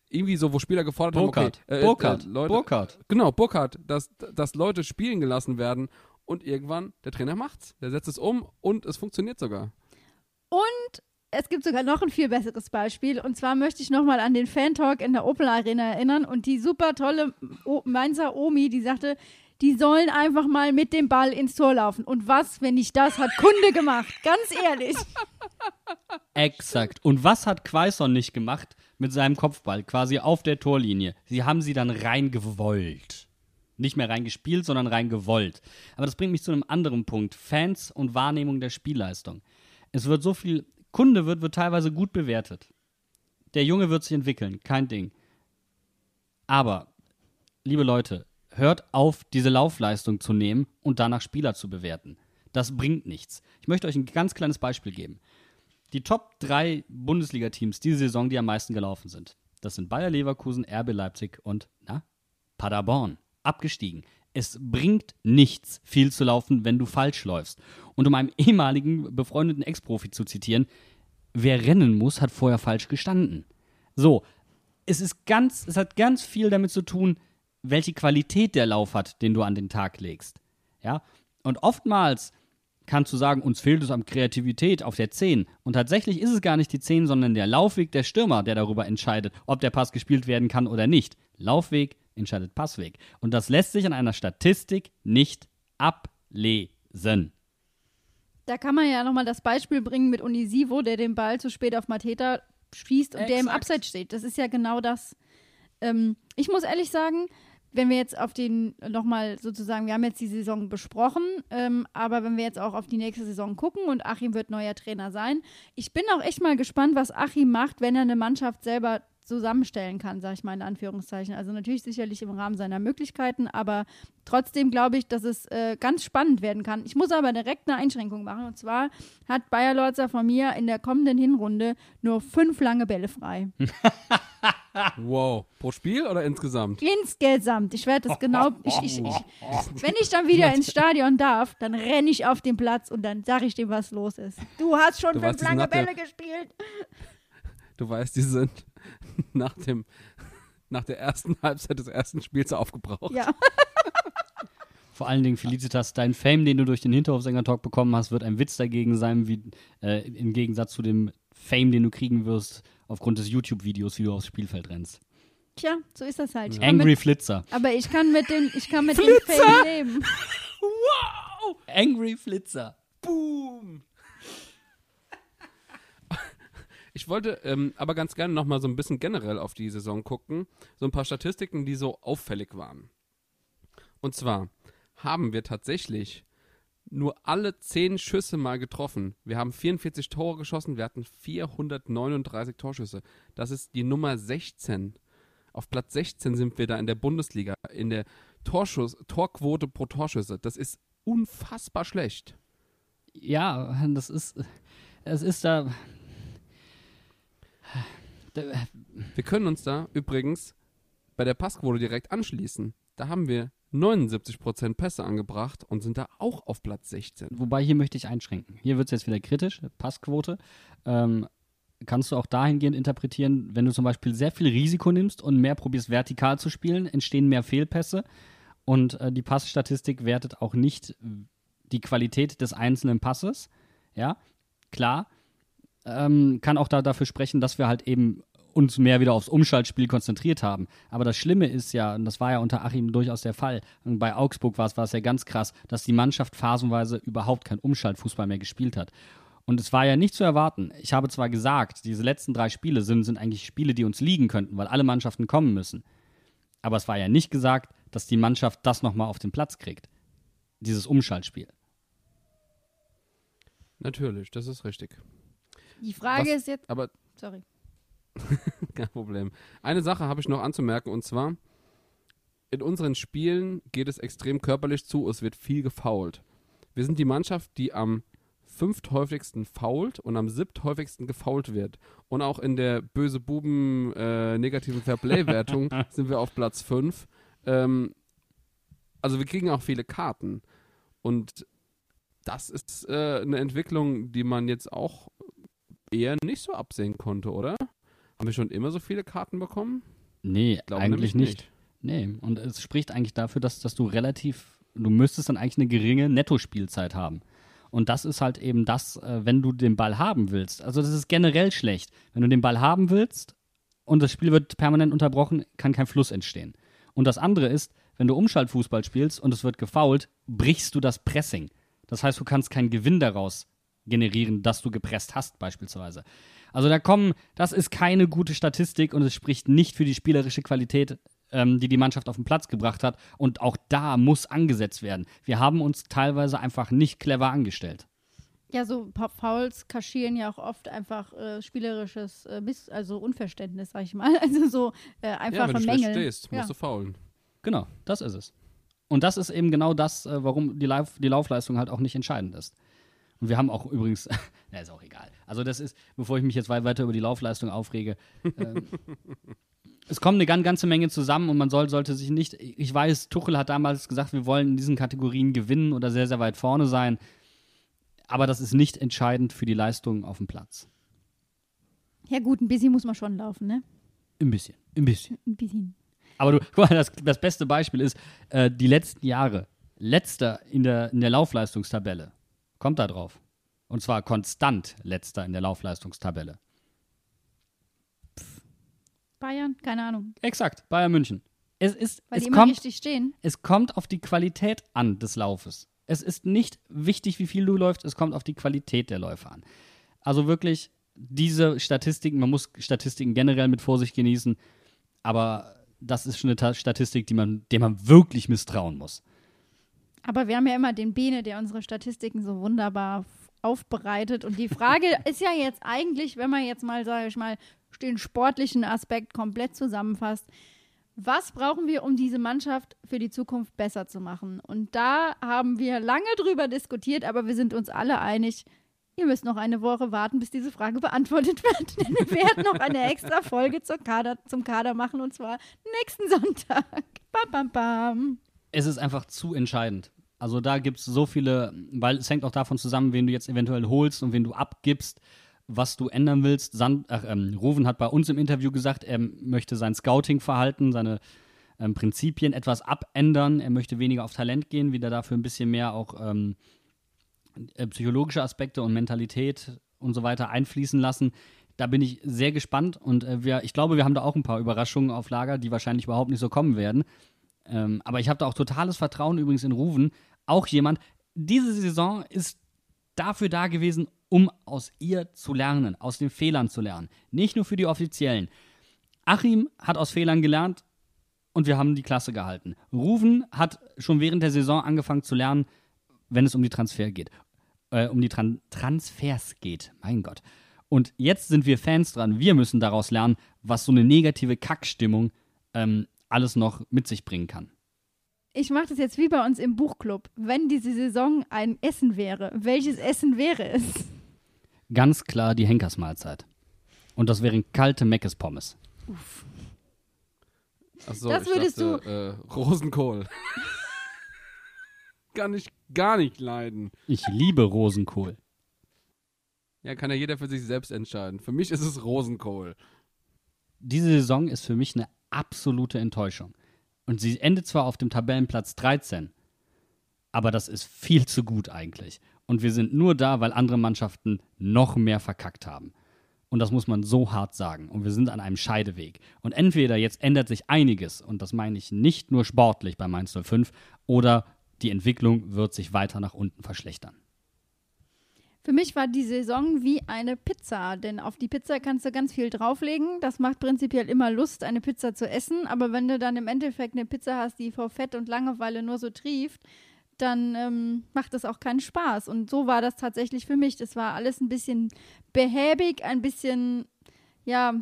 Speaker 2: irgendwie so, wo Spieler gefordert
Speaker 3: Burkhardt.
Speaker 2: haben, okay, äh,
Speaker 3: Burkhardt.
Speaker 2: äh, Leute,
Speaker 3: Burkhardt.
Speaker 2: Genau, Burkhardt, dass, dass Leute spielen gelassen werden und irgendwann der Trainer macht's. Der setzt es um und es funktioniert sogar.
Speaker 1: Und es gibt sogar noch ein viel besseres Beispiel. Und zwar möchte ich nochmal an den Fan-Talk in der Opel Arena erinnern und die super tolle o Mainzer Omi, die sagte, die sollen einfach mal mit dem Ball ins Tor laufen. Und was, wenn nicht das, hat Kunde gemacht. Ganz ehrlich.
Speaker 3: Exakt. Und was hat Quaison nicht gemacht mit seinem Kopfball, quasi auf der Torlinie? Sie haben sie dann reingewollt. Nicht mehr reingespielt, sondern reingewollt. Aber das bringt mich zu einem anderen Punkt. Fans und Wahrnehmung der Spielleistung. Es wird so viel, Kunde wird, wird teilweise gut bewertet. Der Junge wird sich entwickeln, kein Ding. Aber, liebe Leute, hört auf, diese Laufleistung zu nehmen und danach Spieler zu bewerten. Das bringt nichts. Ich möchte euch ein ganz kleines Beispiel geben. Die Top 3 Bundesliga-Teams diese Saison, die am meisten gelaufen sind. Das sind Bayer Leverkusen, RB Leipzig und, na, Paderborn. Abgestiegen. Es bringt nichts, viel zu laufen, wenn du falsch läufst. Und um einen ehemaligen befreundeten Ex-Profi zu zitieren, wer rennen muss, hat vorher falsch gestanden. So, es ist ganz, es hat ganz viel damit zu tun, welche Qualität der Lauf hat, den du an den Tag legst. Ja? Und oftmals kannst du sagen, uns fehlt es an Kreativität auf der 10. Und tatsächlich ist es gar nicht die 10, sondern der Laufweg der Stürmer, der darüber entscheidet, ob der Pass gespielt werden kann oder nicht. Laufweg entscheidet Passweg. Und das lässt sich an einer Statistik nicht ablesen.
Speaker 1: Da kann man ja nochmal das Beispiel bringen mit Unisivo, der den Ball zu spät auf Mateta schießt und der im
Speaker 3: Exakt.
Speaker 1: Abseits steht. Das ist ja genau das. Ähm, ich muss ehrlich sagen, wenn wir jetzt auf den nochmal sozusagen, wir haben jetzt die Saison besprochen, ähm, aber wenn wir jetzt auch auf die nächste Saison gucken und Achim wird neuer Trainer sein, ich bin auch echt mal gespannt, was Achim macht, wenn er eine Mannschaft selber zusammenstellen kann, sage ich mal in Anführungszeichen. Also natürlich sicherlich im Rahmen seiner Möglichkeiten, aber trotzdem glaube ich, dass es äh, ganz spannend werden kann. Ich muss aber direkt eine Einschränkung machen und zwar hat Bayer Lorzer von mir in der kommenden Hinrunde nur fünf lange Bälle frei.
Speaker 2: Wow. Pro Spiel oder insgesamt?
Speaker 1: Insgesamt. Ich werde das genau. Ich, ich, ich, wenn ich dann wieder ins Stadion darf, dann renne ich auf den Platz und dann sage ich dem, was los ist. Du hast schon
Speaker 2: Du
Speaker 1: fünf lange Bälle gespielt.
Speaker 2: Du weißt, die sind nach dem nach der ersten Halbzeit des ersten Spiels aufgebraucht.
Speaker 1: Ja.
Speaker 3: Vor allen Dingen, Felicitas, dein Fame, den du durch den Hinterhofsänger-Talk bekommen hast, wird ein Witz dagegen sein, wie, äh, im Gegensatz zu dem Fame, den du kriegen wirst, aufgrund des YouTube-Videos, wie du aufs Spielfeld rennst.
Speaker 1: Tja, so ist das halt. Ich
Speaker 3: Angry
Speaker 1: mit,
Speaker 3: Flitzer.
Speaker 1: aber ich kann mit dem, ich kann mit dem Fame leben.
Speaker 3: Angry Flitzer.
Speaker 2: Boom! Ich wollte ähm, aber ganz gerne noch mal so ein bisschen generell auf die Saison gucken. So ein paar Statistiken, die so auffällig waren. Und zwar haben wir tatsächlich nur alle 10 Schüsse mal getroffen. Wir haben 44 Tore geschossen, wir hatten 439 Torschüsse. Das ist die Nummer 16. Auf Platz 16 sind wir da in der Bundesliga, in der Torschuss, Torquote pro Torschüsse. Das ist unfassbar schlecht.
Speaker 3: Ja, das ist, es ist da,
Speaker 2: Wir können uns da übrigens bei der Passquote direkt anschließen. Da haben wir 79% Pässe angebracht und sind da auch auf Platz 16.
Speaker 3: Wobei hier möchte ich einschränken. Hier wird es jetzt wieder kritisch, Passquote. Ähm, kannst du auch dahingehend interpretieren, wenn du zum Beispiel sehr viel Risiko nimmst und mehr probierst vertikal zu spielen, entstehen mehr Fehlpässe und äh, die Passstatistik wertet auch nicht die Qualität des einzelnen Passes. Ja, klar, ähm, kann auch da dafür sprechen, dass wir halt eben uns mehr wieder aufs Umschaltspiel konzentriert haben. Aber das Schlimme ist ja, und das war ja unter Achim durchaus der Fall, und bei Augsburg war es, war es ja ganz krass, dass die Mannschaft phasenweise überhaupt kein Umschaltfußball mehr gespielt hat. Und es war ja nicht zu erwarten. Ich habe zwar gesagt, diese letzten drei Spiele sind, sind eigentlich Spiele, die uns liegen könnten, weil alle Mannschaften kommen müssen. Aber es war ja nicht gesagt, dass die Mannschaft das nochmal auf den Platz kriegt. Dieses Umschaltspiel.
Speaker 2: Natürlich, das ist richtig.
Speaker 1: Die Frage
Speaker 2: Was-
Speaker 1: ist jetzt.
Speaker 2: Aber
Speaker 1: Sorry.
Speaker 2: Kein Problem. Eine Sache habe ich noch anzumerken und zwar, in unseren Spielen geht es extrem körperlich zu, es wird viel gefoult. Wir sind die Mannschaft, die am fünfthäufigsten fault und am siebthäufigsten gefault wird. Und auch in der böse Buben äh, negativen Fairplay-Wertung sind wir auf Platz 5. Ähm, also wir kriegen auch viele Karten. Und das ist äh, eine Entwicklung, die man jetzt auch eher nicht so absehen konnte, oder? Haben wir schon immer so viele Karten bekommen?
Speaker 3: Nee, eigentlich
Speaker 2: nämlich
Speaker 3: nicht. Nee, und es spricht eigentlich dafür, dass, dass du relativ, du müsstest dann eigentlich eine geringe Nettospielzeit haben. Und das ist halt eben das, äh, wenn du den Ball haben willst. Also das ist generell schlecht. Wenn du den Ball haben willst und das Spiel wird permanent unterbrochen, kann kein Fluss entstehen. Und das andere ist, wenn du Umschaltfußball spielst und es wird gefoult, brichst du das Pressing. Das heißt, du kannst keinen Gewinn daraus generieren, dass du gepresst hast, beispielsweise. Also da kommen, das ist keine gute Statistik und es spricht nicht für die spielerische Qualität, ähm, die die Mannschaft auf den Platz gebracht hat. Und auch da muss angesetzt werden. Wir haben uns teilweise einfach nicht clever angestellt.
Speaker 1: Ja, so Fouls kaschieren ja auch oft einfach äh, spielerisches äh, Miss also Unverständnis, sag ich mal. Also so äh,
Speaker 2: Ja,
Speaker 1: einfache
Speaker 2: wenn du schlecht
Speaker 1: Mängel.
Speaker 2: stehst, musst
Speaker 1: ja.
Speaker 2: du faulen.
Speaker 3: Genau, das ist es. Und das ist eben genau das, äh, warum die, Lauf die Laufleistung halt auch nicht entscheidend ist. Und wir haben auch übrigens, ja, ist auch egal. Also das ist, bevor ich mich jetzt wei- weiter über die Laufleistung aufrege, ähm, es kommt eine gan- ganze Menge zusammen und man soll, sollte sich nicht, ich weiß, Tuchel hat damals gesagt, wir wollen in diesen Kategorien gewinnen oder sehr, sehr weit vorne sein, aber das ist nicht entscheidend für die Leistung auf dem Platz.
Speaker 1: ja gut, ein bisschen muss man schon laufen, ne?
Speaker 3: Ein bisschen, ein bisschen.
Speaker 1: Ein bisschen.
Speaker 3: Aber du, guck mal, das, das beste Beispiel ist, äh, die letzten Jahre, letzter in der, in der Laufleistungstabelle, kommt da drauf. Und zwar konstant letzter in der Laufleistungstabelle.
Speaker 1: Bayern? Keine Ahnung.
Speaker 3: Exakt, Bayern München. Es, ist,
Speaker 1: Weil die
Speaker 3: es,
Speaker 1: immer
Speaker 3: kommt,
Speaker 1: richtig stehen.
Speaker 3: es kommt auf die Qualität an des Laufes. Es ist nicht wichtig, wie viel du läufst, es kommt auf die Qualität der Läufe an. Also wirklich, diese Statistiken, man muss Statistiken generell mit Vorsicht genießen, aber das ist schon eine Ta Statistik, die man, der man wirklich misstrauen muss.
Speaker 1: Aber wir haben ja immer den Bene, der unsere Statistiken so wunderbar aufbereitet. Und die Frage ist ja jetzt eigentlich, wenn man jetzt mal, sage ich mal, den sportlichen Aspekt komplett zusammenfasst, was brauchen wir, um diese Mannschaft für die Zukunft besser zu machen? Und da haben wir lange drüber diskutiert, aber wir sind uns alle einig, ihr müsst noch eine Woche warten, bis diese Frage beantwortet wird. Denn wir werden noch eine extra Folge zur Kader, zum Kader machen und zwar nächsten Sonntag. Bam, bam, bam.
Speaker 3: es ist einfach zu entscheidend. Also da gibt es so viele, weil es hängt auch davon zusammen, wen du jetzt eventuell holst und wen du abgibst, was du ändern willst. Sand, ach, ähm, Ruven hat bei uns im Interview gesagt, er möchte sein Scouting-Verhalten, seine ähm, Prinzipien etwas abändern. Er möchte weniger auf Talent gehen, wieder dafür ein bisschen mehr auch ähm, äh, psychologische Aspekte und Mentalität und so weiter einfließen lassen. Da bin ich sehr gespannt und äh, wir, ich glaube, wir haben da auch ein paar Überraschungen auf Lager, die wahrscheinlich überhaupt nicht so kommen werden. Ähm, aber ich habe da auch totales Vertrauen übrigens in Ruven. Auch jemand, diese Saison ist dafür da gewesen, um aus ihr zu lernen, aus den Fehlern zu lernen. Nicht nur für die Offiziellen. Achim hat aus Fehlern gelernt und wir haben die Klasse gehalten. Ruven hat schon während der Saison angefangen zu lernen, wenn es um die Transfer geht. Äh, um die Tran Transfers geht. Mein Gott. Und jetzt sind wir Fans dran. Wir müssen daraus lernen, was so eine negative Kackstimmung ähm, alles noch mit sich bringen kann.
Speaker 1: Ich mache das jetzt wie bei uns im Buchclub. Wenn diese Saison ein Essen wäre, welches Essen wäre es?
Speaker 3: Ganz klar die Henkersmahlzeit. Und das wären kalte Meckes-Pommes.
Speaker 2: Achso,
Speaker 1: Das
Speaker 2: ich
Speaker 1: würdest
Speaker 2: dachte, Äh, Rosenkohl. kann ich gar nicht leiden.
Speaker 3: Ich liebe Rosenkohl.
Speaker 2: Ja, kann ja jeder für sich selbst entscheiden. Für mich ist es Rosenkohl.
Speaker 3: Diese Saison ist für mich eine absolute Enttäuschung. Und sie endet zwar auf dem Tabellenplatz 13, aber das ist viel zu gut eigentlich. Und wir sind nur da, weil andere Mannschaften noch mehr verkackt haben. Und das muss man so hart sagen. Und wir sind an einem Scheideweg. Und entweder jetzt ändert sich einiges, und das meine ich nicht nur sportlich bei Mainz 05, oder die Entwicklung wird sich weiter nach unten verschlechtern.
Speaker 1: Für mich war die Saison wie eine Pizza, denn auf die Pizza kannst du ganz viel drauflegen. Das macht prinzipiell immer Lust, eine Pizza zu essen. Aber wenn du dann im Endeffekt eine Pizza hast, die vor Fett und Langeweile nur so trieft, dann ähm, macht das auch keinen Spaß. Und so war das tatsächlich für mich. Das war alles ein bisschen behäbig, ein bisschen, ja,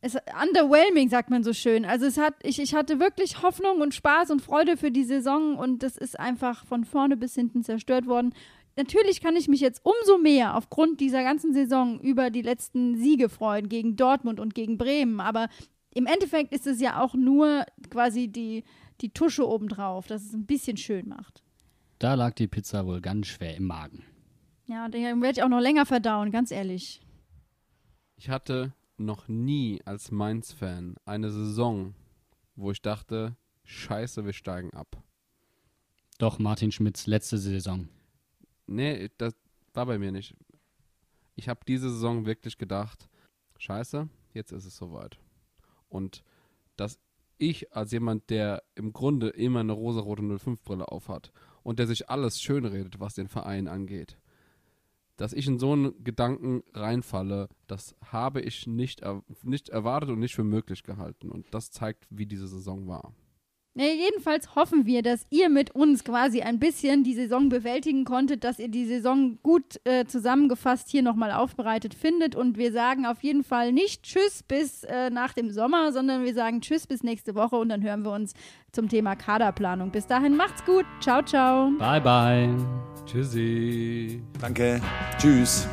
Speaker 1: es, underwhelming, sagt man so schön. Also es hat, ich, ich hatte wirklich Hoffnung und Spaß und Freude für die Saison und das ist einfach von vorne bis hinten zerstört worden. Natürlich kann ich mich jetzt umso mehr aufgrund dieser ganzen Saison über die letzten Siege freuen gegen Dortmund und gegen Bremen, aber im Endeffekt ist es ja auch nur quasi die, die Tusche obendrauf, dass es ein bisschen schön macht.
Speaker 3: Da lag die Pizza wohl ganz schwer im Magen.
Speaker 1: Ja, den werde ich auch noch länger verdauen, ganz ehrlich.
Speaker 2: Ich hatte noch nie als Mainz-Fan eine Saison, wo ich dachte, scheiße, wir steigen ab.
Speaker 3: Doch, Martin Schmidts letzte Saison.
Speaker 2: Nee, das war bei mir nicht. Ich habe diese Saison wirklich gedacht, scheiße, jetzt ist es soweit. Und dass ich als jemand, der im Grunde immer eine rosarote 05-Brille aufhat und der sich alles schönredet, was den Verein angeht, dass ich in so einen Gedanken reinfalle, das habe ich nicht, er nicht erwartet und nicht für möglich gehalten. Und das zeigt, wie diese Saison war.
Speaker 1: Ja, jedenfalls hoffen wir, dass ihr mit uns quasi ein bisschen die Saison bewältigen konntet, dass ihr die Saison gut äh, zusammengefasst hier nochmal aufbereitet findet. Und wir sagen auf jeden Fall nicht Tschüss bis äh, nach dem Sommer, sondern wir sagen Tschüss bis nächste Woche und dann hören wir uns zum Thema Kaderplanung. Bis dahin macht's gut. Ciao, ciao.
Speaker 3: Bye, bye.
Speaker 2: Tschüssi.
Speaker 5: Danke. Tschüss.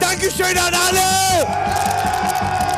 Speaker 5: Dankeschön an alle!